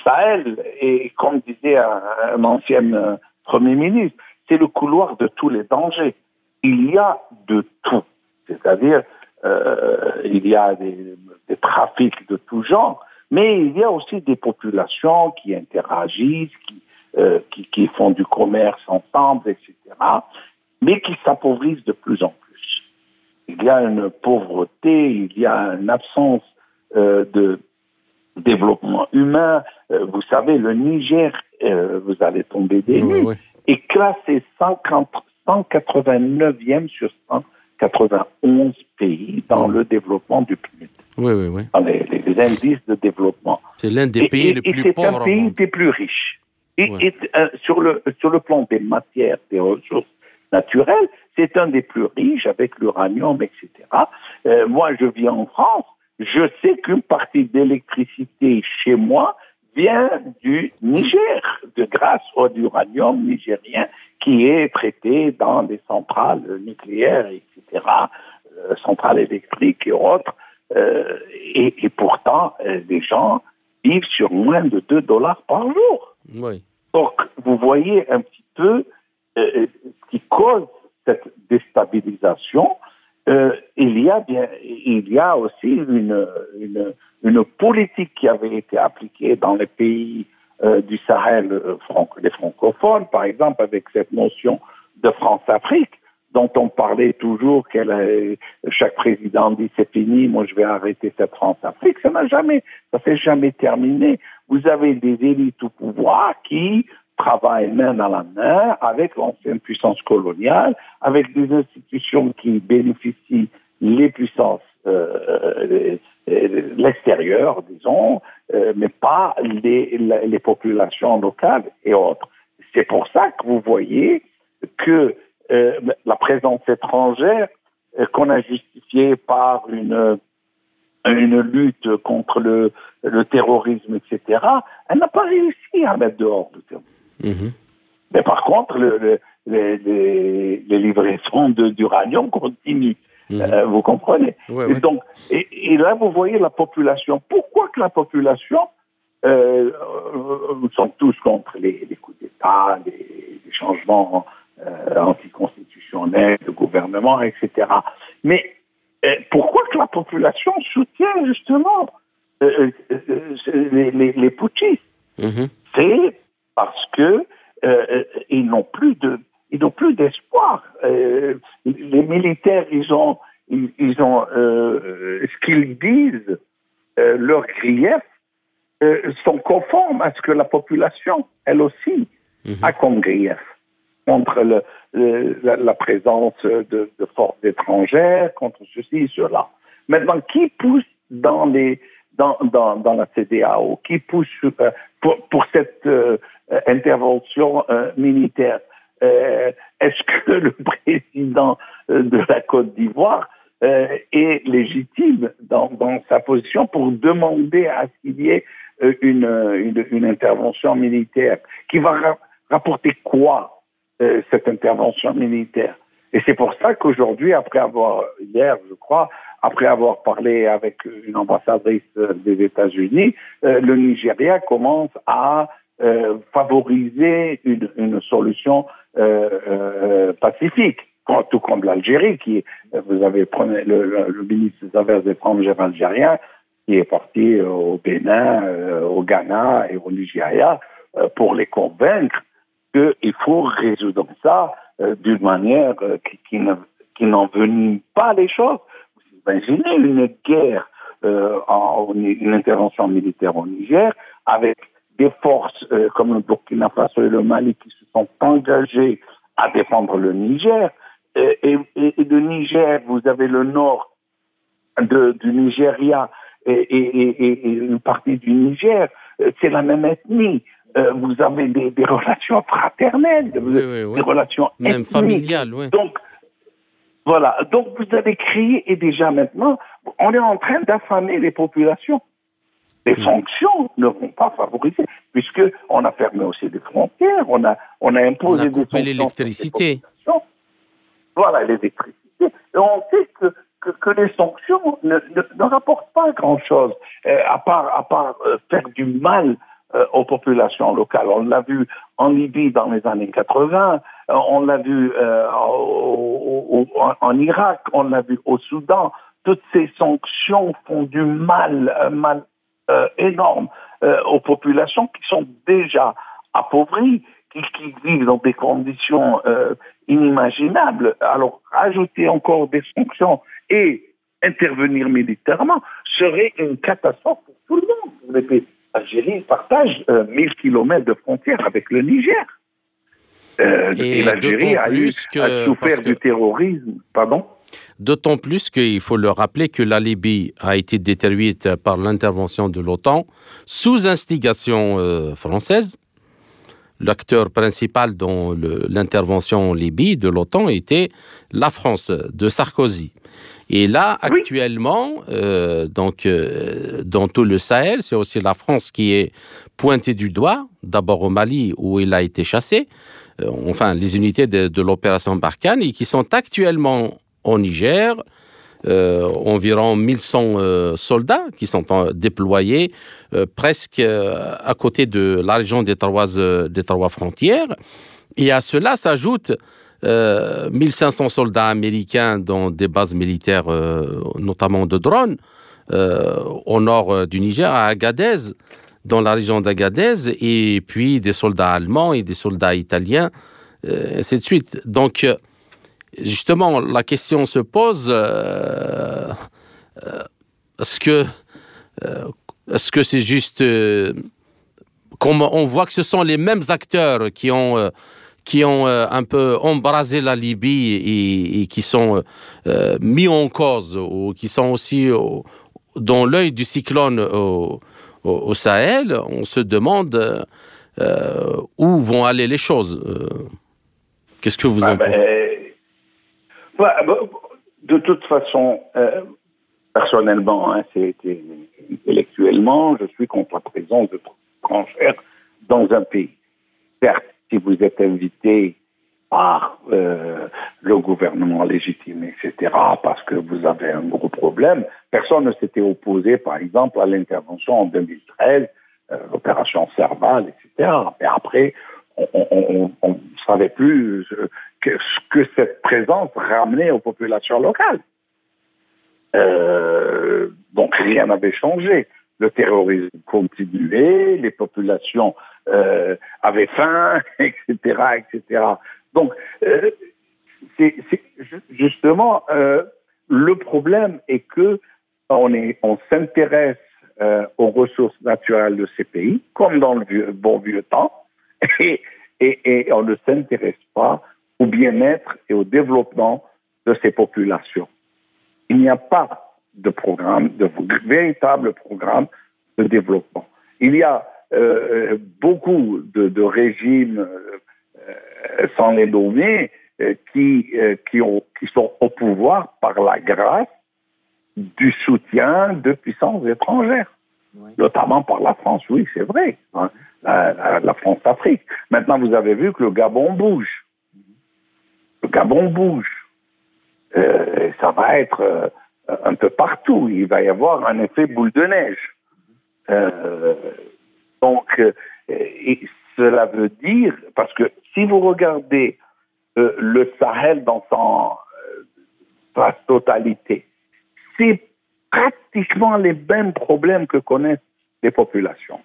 Sahel, et comme disait un, ancien Premier ministre, c'est le couloir de tous les dangers. Il y a de tout. C'est-à-dire, euh, il y a des, trafics de tout genre, mais il y a aussi des populations qui interagissent, qui, euh, qui, font du commerce ensemble, etc., mais qui s'appauvrissent de plus en plus. Il y a une pauvreté, il y a une absence euh, de développement humain. Euh, vous savez, le Niger, euh, vous allez tomber des nues, est classé 150, 189e sur 191 pays dans le développement du PNUD. Oui, oui, oui. Dans les, indices de développement. C'est l'un des pays les plus pauvres. C'est un pays des plus riches. Et, euh, sur, le, sur le plan des matières, des ressources naturelles, c'est un des plus riches avec l'uranium, etc. moi, je vis en France je sais qu'une partie d'électricité chez moi vient du Niger, de grâce au uranium nigérien qui est traité dans des centrales nucléaires, etc., euh, centrales électriques et autres. Euh, et, pourtant, euh, les gens vivent sur moins de 2 dollars par jour. Donc, vous voyez un petit peu ce qui cause cette déstabilisation euh, il y a bien, il y a aussi une, politique qui avait été appliquée dans les pays euh, du Sahel, euh, les francophones, par exemple, avec cette notion de France-Afrique, dont on parlait toujours qu'elle chaque président dit c'est fini, moi je vais arrêter cette France-Afrique. Ça n'a jamais, ça s'est jamais terminé. Vous avez des élites au pouvoir qui travaillent main dans la main avec l'ancienne puissance coloniale, avec des institutions qui bénéficient les puissances euh, l'extérieur, disons, euh, mais pas les, les, populations locales et autres. C'est pour ça que vous voyez que euh, la présence étrangère euh, qu'on a justifiée par une une lutte contre le, le terrorisme, etc., elle n'a pas réussi à mettre dehors le terrorisme. Mhm. Mais par contre, le, les, les, livraisons d'uranium continuent. Mhm. Euh, vous comprenez? Et Donc, et, là, vous voyez la population. Pourquoi que la population euh, nous sommes tous contre les, coups d'État, les, changements euh, anticonstitutionnels, le gouvernement, etc. Mais euh, pourquoi que la population soutient justement les, les, putschistes mhm. C'est parce que euh, ils n'ont plus de ils n'ont plus d'espoir. Euh, les militaires, ils ont ils, ont euh, ce qu'ils disent, leurs griefs sont conformes à ce que la population, elle aussi, mhm. a comme grief contre le, la, présence de, de forces étrangères, contre ceci, cela. Maintenant, qui pousse dans les dans, dans, dans la CDAO, qui pousse pour, pour cette euh, intervention euh, militaire. Euh, est-ce que le <laughs> président de la Côte d'Ivoire est légitime dans, dans, sa position pour demander à ce qu'il y ait une, une, une, intervention militaire? Qui va rapporter quoi cette intervention militaire? Et c'est pour ça qu'aujourd'hui, après avoir, hier je crois, après avoir parlé avec une ambassadrice des États-Unis, le Nigeria commence à euh, favoriser une, solution euh, euh, pacifique, tout comme l'Algérie, qui, vous avez pris le, le, ministre des Affaires étrangères algérien, qui est parti au Bénin, au Ghana et au Nigeria pour les convaincre qu'il faut résoudre ça d'une manière qui, qui, qui n'envenime pas les choses. Vous imaginez une guerre, en, une intervention militaire au Niger avec des forces euh, comme le Burkina Faso et le Mali qui se sont engagées à défendre le Niger. Et, et, de Niger, vous avez le nord du Nigeria et, une partie du Niger. Euh, c'est la même ethnie. Euh, vous avez des, des, relations fraternelles, des relations même familiales. Oui. Donc, voilà. Donc, vous avez créé, et déjà maintenant, on est en train d'affamer les populations. Les sanctions ne vont pas favoriser, puisque on a fermé aussi des frontières, on a, on a imposé on a coupé l'électricité. Voilà, l'électricité. Et on sait que, que, les sanctions ne, ne, rapportent pas grand-chose, euh, à part, à part euh, faire du mal euh, aux populations locales. On l'a vu en Libye dans les années 80, on l'a vu en Irak, on l'a vu au Soudan. Toutes ces sanctions font du mal, mal énorme aux populations qui sont déjà appauvries qui, vivent dans des conditions euh, inimaginables. Alors, ajouter encore des sanctions et intervenir militairement serait une catastrophe pour tout le monde. L'Algérie partage 1000 euh, kilomètres de frontières avec le Niger. Euh, et, l'Algérie a, souffert du terrorisme. Pardon? D'autant plus qu'il faut le rappeler que la Libye a été détruite par l'intervention de l'OTAN sous instigation française l'acteur principal dans l'intervention en Libye de l'OTAN était la France de Sarkozy. Et là, actuellement, euh, donc, euh, dans tout le Sahel, c'est aussi la France qui est pointée du doigt, d'abord au Mali où il a été chassé, euh, enfin les unités de, de l'opération Barkhane, et qui sont actuellement au Niger, euh, environ 1100 euh, soldats qui sont déployés euh, presque à côté de la région des trois, des trois frontières. Et à cela s'ajoutent 1500 soldats américains dans des bases militaires, notamment de drones, au nord du Niger, à Agadez, dans la région d'Agadez, et puis des soldats allemands et des soldats italiens, ainsi de suite. Donc, justement, la question se pose euh, euh, est-ce que euh, est-ce que c'est juste on voit que ce sont les mêmes acteurs qui ont qui ont un peu embrasé la Libye et, qui sont mis en cause ou qui sont aussi dans l'œil du cyclone au, Sahel, on se demande où vont aller les choses. Qu'est-ce que vous en ah ben, pensez bah, bah, de toute façon, euh, personnellement, hein, c'est intellectuellement, je suis contre la présence de étrangères dans un pays. Certes, si vous êtes invité par euh, le gouvernement légitime, etc., parce que vous avez un gros problème, personne ne s'était opposé, par exemple, à l'intervention en 2013, euh, l'opération Serval, etc. Mais après, on ne savait plus ce que cette présence ramenait aux populations locales. Euh, donc rien n'avait changé. Le terrorisme continuait, les populations euh, avaient faim, <laughs> etc., etc. Donc, euh, c'est justement le problème est que on, on s'intéresse aux ressources naturelles de ces pays, comme dans le bon vieux temps, <laughs> et, et on ne s'intéresse pas au bien-être et au développement de ces populations. Il n'y a pas de programme, de véritable programme de développement. Il y a euh, beaucoup de, régimes, euh, sans les nommer, euh, qui, qui, ont, qui sont au pouvoir par la grâce du soutien de puissances étrangères, notamment par la France, oui, c'est vrai, hein, la, la France-Afrique. Maintenant, vous avez vu que le Gabon bouge le Gabon bouge. Euh, ça va être euh, un peu partout. Il va y avoir un effet boule de neige. Euh, donc, cela veut dire, parce que si vous regardez le Sahel dans son, sa totalité, c'est pratiquement les mêmes problèmes que connaissent les populations.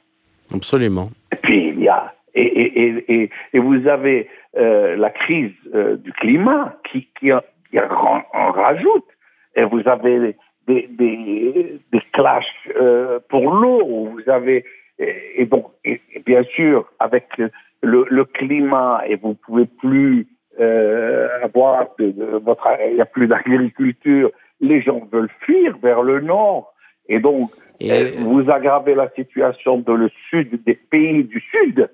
Absolument. Et puis, il y a et, et, et, et, vous avez euh, la crise euh, du climat qui, qui, qui en, rajoute. Et vous avez des, des, des clashs euh, pour l'eau. Vous avez et, donc et, bien sûr avec le, le, climat et vous pouvez plus avoir de, votre il n'y a plus d'agriculture. Les gens veulent fuir vers le nord et donc vous aggravez la situation dans le sud des pays du sud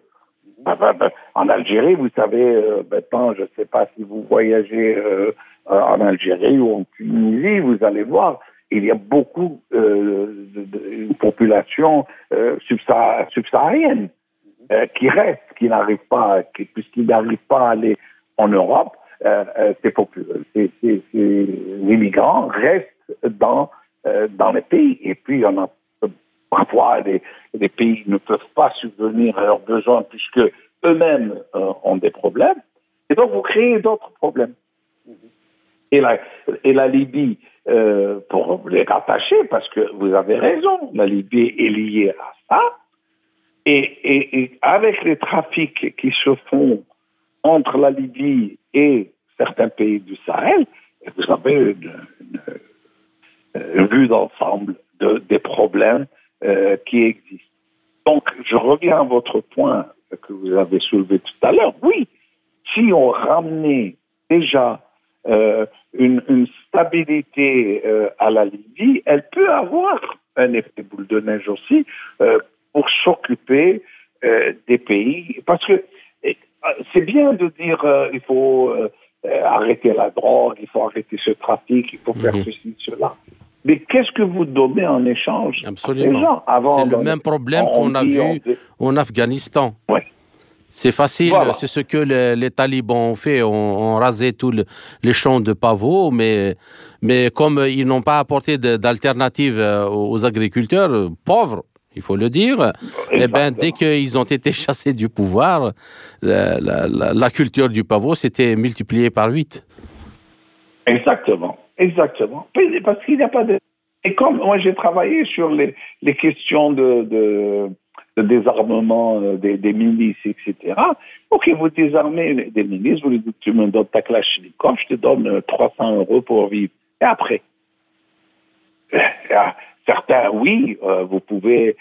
en Algérie, vous savez, euh, je ne sais pas si vous voyagez euh, en Algérie ou en Tunisie, vous allez voir, il y a beaucoup euh, de, population subsaharienne qui reste, qui n'arrive pas, puisqu'ils n'arrivent pas à aller en Europe, ces, immigrants restent dans, dans les pays. Et puis, en a parfois des pays ne peuvent pas subvenir à leurs besoins puisque eux-mêmes ont des problèmes. Et donc, vous créez d'autres problèmes. Et la, Libye, euh, pour les rattacher, parce que vous avez raison, la Libye est liée à ça. Et, avec les trafics qui se font entre la Libye et certains pays du Sahel, vous avez une, vue d'ensemble de, des problèmes euh, qui existent. Donc, je reviens à votre point que vous avez soulevé tout à l'heure. Oui, si on ramenait déjà euh, une, une, stabilité euh, à la Libye, elle peut avoir un effet boule de neige aussi pour s'occuper des pays. Parce que c'est bien de dire il faut arrêter la drogue, il faut arrêter ce trafic, il faut faire mhm. ceci, cela. Mais qu'est-ce que vous donnez en échange Absolument. C'est le même problème qu'on a vu en Afghanistan. Oui. C'est facile, c'est ce que les, talibans ont fait, ont, rasé tous les champs de pavots, mais, mais comme ils n'ont pas apporté d'alternative euh, aux agriculteurs euh, pauvres, il faut le dire, eh ben, dès qu'ils ont été <laughs> chassés du pouvoir, la, culture du pavot s'était multipliée par huit. Exactement, exactement. Parce qu'il n'y a pas de... Et comme moi j'ai travaillé sur les, les questions de de désarmement euh, des, milices, etc. Ok, vous désarmez des milices, vous lui dites, tu me donnes ta Kalachnikov, je te donne 300 euh, euros pour vivre. Et après? Euh, Certains, oui, vous pouvez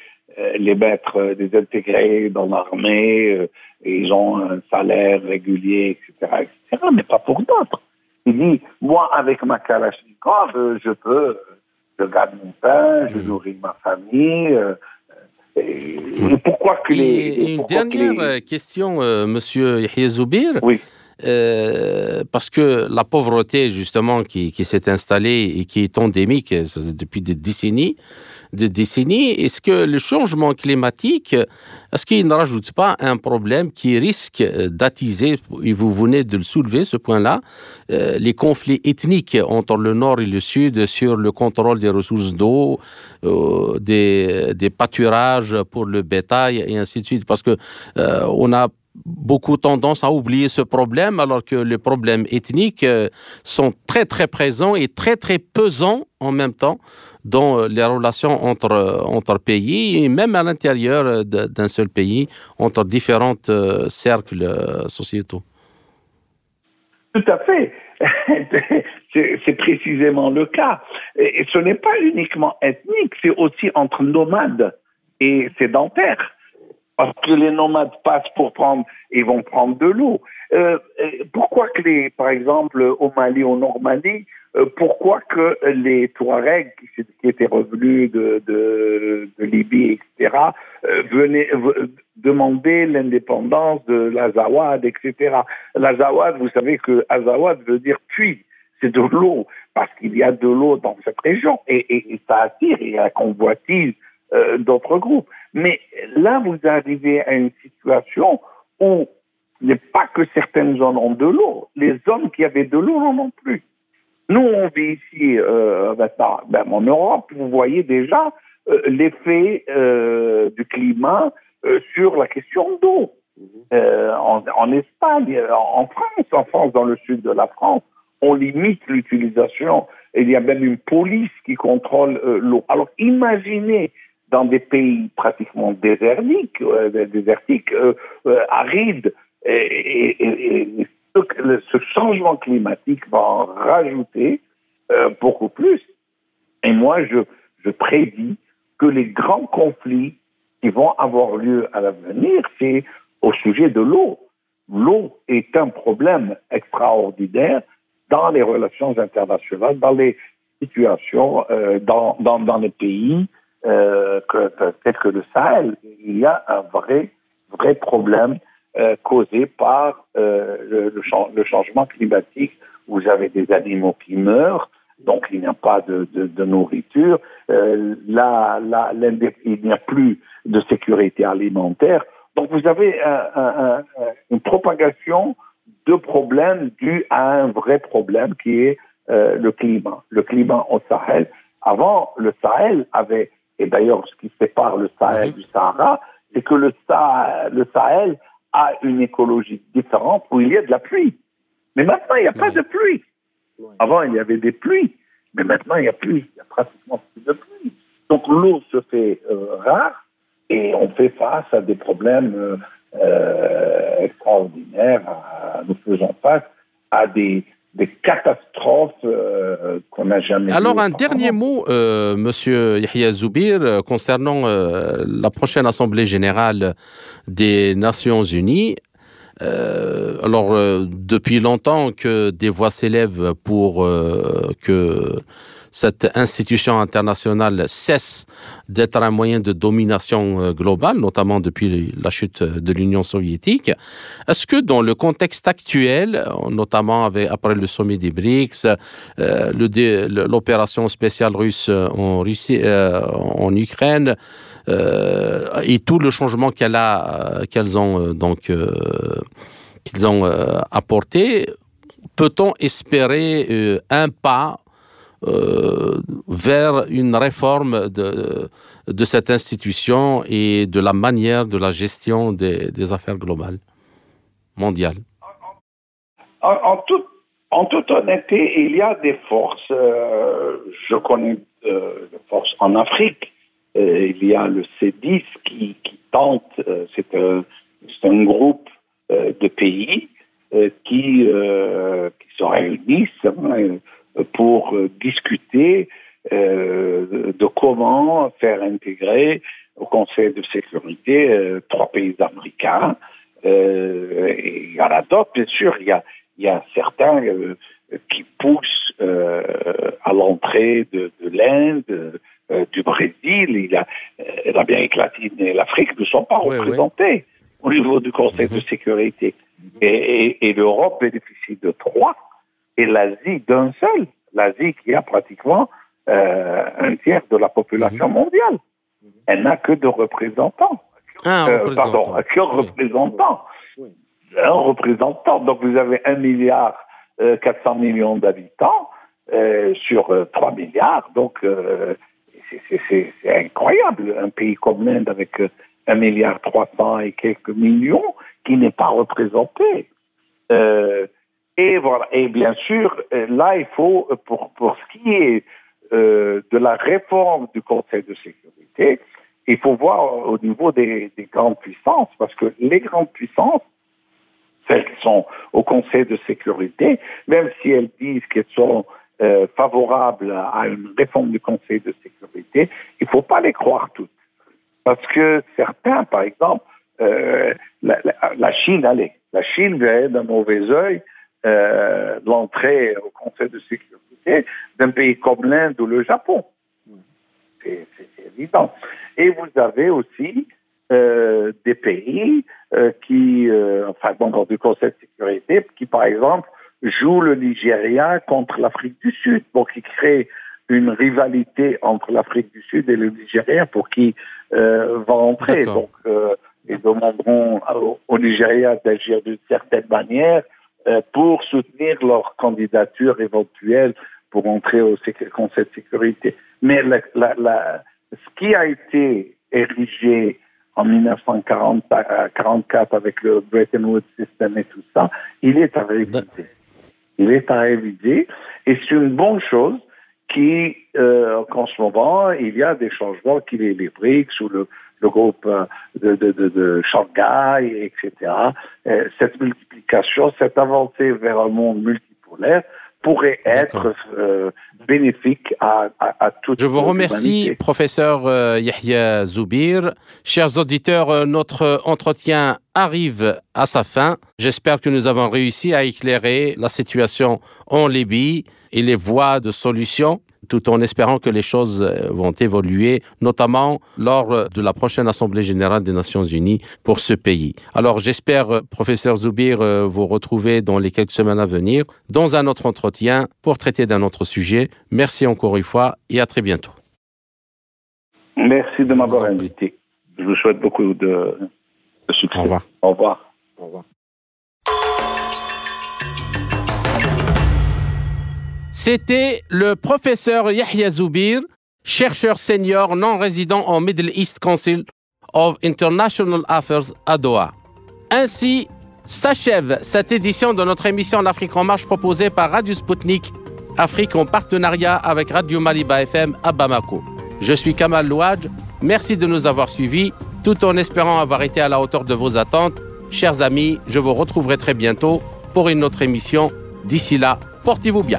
les mettre, les intégrer dans l'armée, ils ont un salaire régulier, etc., etc., mais pas pour d'autres. Il dit, moi, avec ma Kalachnikov, je peux, je gagne mon pain, je mmh. nourris ma famille, et, pourquoi que les. une dernière euh, question, euh, monsieur Yahya Zoubir. Oui. Euh, parce que la pauvreté, justement, qui, qui s'est installée et qui est endémique depuis des décennies, de décennies. Est-ce que le changement climatique, est-ce qu'il ne rajoute pas un problème qui risque euh, d'attiser, et vous venez de le soulever, ce point-là, euh, les conflits ethniques entre le nord et le sud sur le contrôle des ressources d'eau, euh, des, des, pâturages pour le bétail et ainsi de suite? Parce que on a beaucoup tendance à oublier ce problème alors que les problèmes ethniques sont très très présents et très très pesants en même temps dans euh, les relations entre, euh, entre pays et même à l'intérieur euh, d'un seul pays, entre différents cercles sociétaux. Tout à fait. <laughs> c'est précisément le cas. Et ce n'est pas uniquement ethnique, c'est aussi entre nomades et sédentaires. Parce que les nomades passent pour prendre, et vont prendre de l'eau. Pourquoi que les, par exemple, au Mali, au Normandie, euh, pourquoi que les Touaregs qui, étaient revenus de, Libye, etc., euh, venaient demander l'indépendance de l'Azawad, etc. L'Azawad, vous savez que Azawad veut dire puits, c'est de l'eau, parce qu'il y a de l'eau dans cette région, et, et, ça attire, et la convoitise euh, d'autres groupes. Mais là, vous arrivez à une situation où il n'est pas que certaines zones ont de l'eau, les zones qui avaient de l'eau n'en ont plus. Nous, on vit ici euh, ben, en Europe, vous voyez déjà euh, l'effet euh, du climat euh, sur la question d'eau. Euh, en, en, Espagne, en France, en France, dans le sud de la France, on limite l'utilisation. Il y a même une police qui contrôle l'eau. Alors imaginez dans des pays pratiquement désertiques, désertiques arides, et, ce changement climatique va en rajouter euh, beaucoup plus. Et moi, je, prédis que les grands conflits qui vont avoir lieu à l'avenir, c'est au sujet de l'eau. L'eau est un problème extraordinaire dans les relations internationales, dans les situations, euh, dans, les pays euh, que, tels que le Sahel. Il y a un vrai, vrai problème euh, causé par euh, le, le, changement climatique. Vous avez des animaux qui meurent, donc il n'y a pas de, de, de nourriture. Euh, là, là, il n'y a plus de sécurité alimentaire. Donc vous avez un, un, une propagation deux problèmes dus à un vrai problème qui est euh, le climat. Le climat au Sahel. Avant, le Sahel avait, et d'ailleurs ce qui sépare le Sahel du Sahara, c'est que le, le Sahel a une écologie différente où il y a de la pluie. Mais maintenant, il n'y a pas de pluie. Avant, il y avait des pluies, mais maintenant, il n'y a plus. Il n'y a pratiquement plus de pluie. Donc l'eau se fait euh, rare et on fait face à des problèmes euh, euh, extraordinaires. nous faisons face à des, des catastrophes qu'on n'a jamais Alors, un dernier mot, Monsieur Yahya Zoubir, concernant la prochaine Assemblée générale des Nations Unies. alors, depuis longtemps que des voix s'élèvent pour que cette institution internationale cesse d'être un moyen de domination euh, globale, notamment depuis la chute de l'Union soviétique. Est-ce que dans le contexte actuel, notamment après le sommet des BRICS, euh, l'opération spéciale russe euh, en Ukraine, et tout le changement qu'elles ont apporté, peut-on espérer un pas euh, vers une réforme de, cette institution et de la manière de la gestion des, affaires globales, mondiales en, toute, honnêteté, il y a des forces. Euh, je connais euh, des forces en Afrique. Il y a le C10 qui, tente, c'est un, groupe de pays qui, qui se réunissent. Hein, pour euh, discuter euh, de comment faire intégrer au Conseil de sécurité euh, trois pays africains. et il y en a d'autres, bien sûr. Il y a, il y a certains qui poussent à l'entrée de, de l'Inde, du Brésil. Il y a l'Amérique latine et l'Afrique ne sont pas représentés au niveau du Conseil de mhm. sécurité. Et, et, et l'Europe bénéficie de trois et l'Asie d'un seul. L'Asie qui a pratiquement euh, un tiers de la population mhm. mondiale. Elle n'a que deux représentants. Un euh, représentant. Pardon, <laughs> qu'un représentant. Un représentant. Donc vous avez un milliard euh, 400 millions d'habitants euh, sur 3 euh, milliards. Donc euh, c'est incroyable. Un pays comme l'Inde avec un milliard 300 et quelques millions qui n'est pas représenté. Et voilà. Et bien sûr, euh, là, il faut, euh, pour, pour ce qui est euh, de la réforme du Conseil de sécurité, il faut voir au niveau des, des, grandes puissances, parce que les grandes puissances, celles qui sont au Conseil de sécurité, même si elles disent qu'elles sont favorables à une réforme du Conseil de sécurité, il ne faut pas les croire toutes. Parce que certains, par exemple, la, la, Chine, allez, la Chine verrait d'un mauvais œil euh, l'entrée au Conseil de sécurité d'un pays comme l'Inde ou le Japon. C'est évident. Et vous avez aussi euh, des pays euh, qui, enfin, dans du Conseil de sécurité, qui, par exemple, jouent le Nigeria contre l'Afrique du Sud, pour qui crée une rivalité entre l'Afrique du Sud et le Nigeria pour qui euh, va entrer. Donc, euh, ils demanderont au, au Nigeria d'agir d'une certaine manière pour soutenir leur candidature éventuelle pour entrer au Conseil de sécurité. Mais la, la, la, ce qui a été érigé en 1944 avec le Bretton Woods System et tout ça, il est à réviser. Il est à réviser et c'est une bonne chose qui, euh, qu'en ce moment, il y a des changements qui les, les BRICS ou le, le groupe euh, de, de, de, de Shanghai, etc. Euh, cette multiplication, cette avancée vers un monde multipolaire pourrait être euh, bénéfique à, à, à toute Je vous remercie, professeur euh, Yahya Zoubir. Chers auditeurs, euh, notre entretien arrive à sa fin. J'espère que nous avons réussi à éclairer la situation en Libye et les voies de solution tout en espérant que les choses euh, vont évoluer, notamment lors de la prochaine Assemblée générale des Nations unies pour ce pays. Alors j'espère, euh, professeur Zoubir, euh, vous retrouver dans les quelques semaines à venir dans un autre entretien pour traiter d'un autre sujet. Merci encore une fois et à très bientôt. Merci de m'avoir invité. Je vous souhaite beaucoup de, de succès. Au revoir. Au revoir. Au revoir. C'était le professeur Yahya Zoubir, chercheur senior non résident au Middle East Council of International Affairs à Doha. Ainsi s'achève cette édition de notre émission L'Afrique en marche proposée par Radio Sputnik Afrique en partenariat avec Radio Maliba FM à Bamako. Je suis Kamal Louadj. Merci de nous avoir suivis, tout en espérant avoir été à la hauteur de vos attentes. Chers amis, je vous retrouverai très bientôt pour une autre émission. D'ici là, portez-vous bien.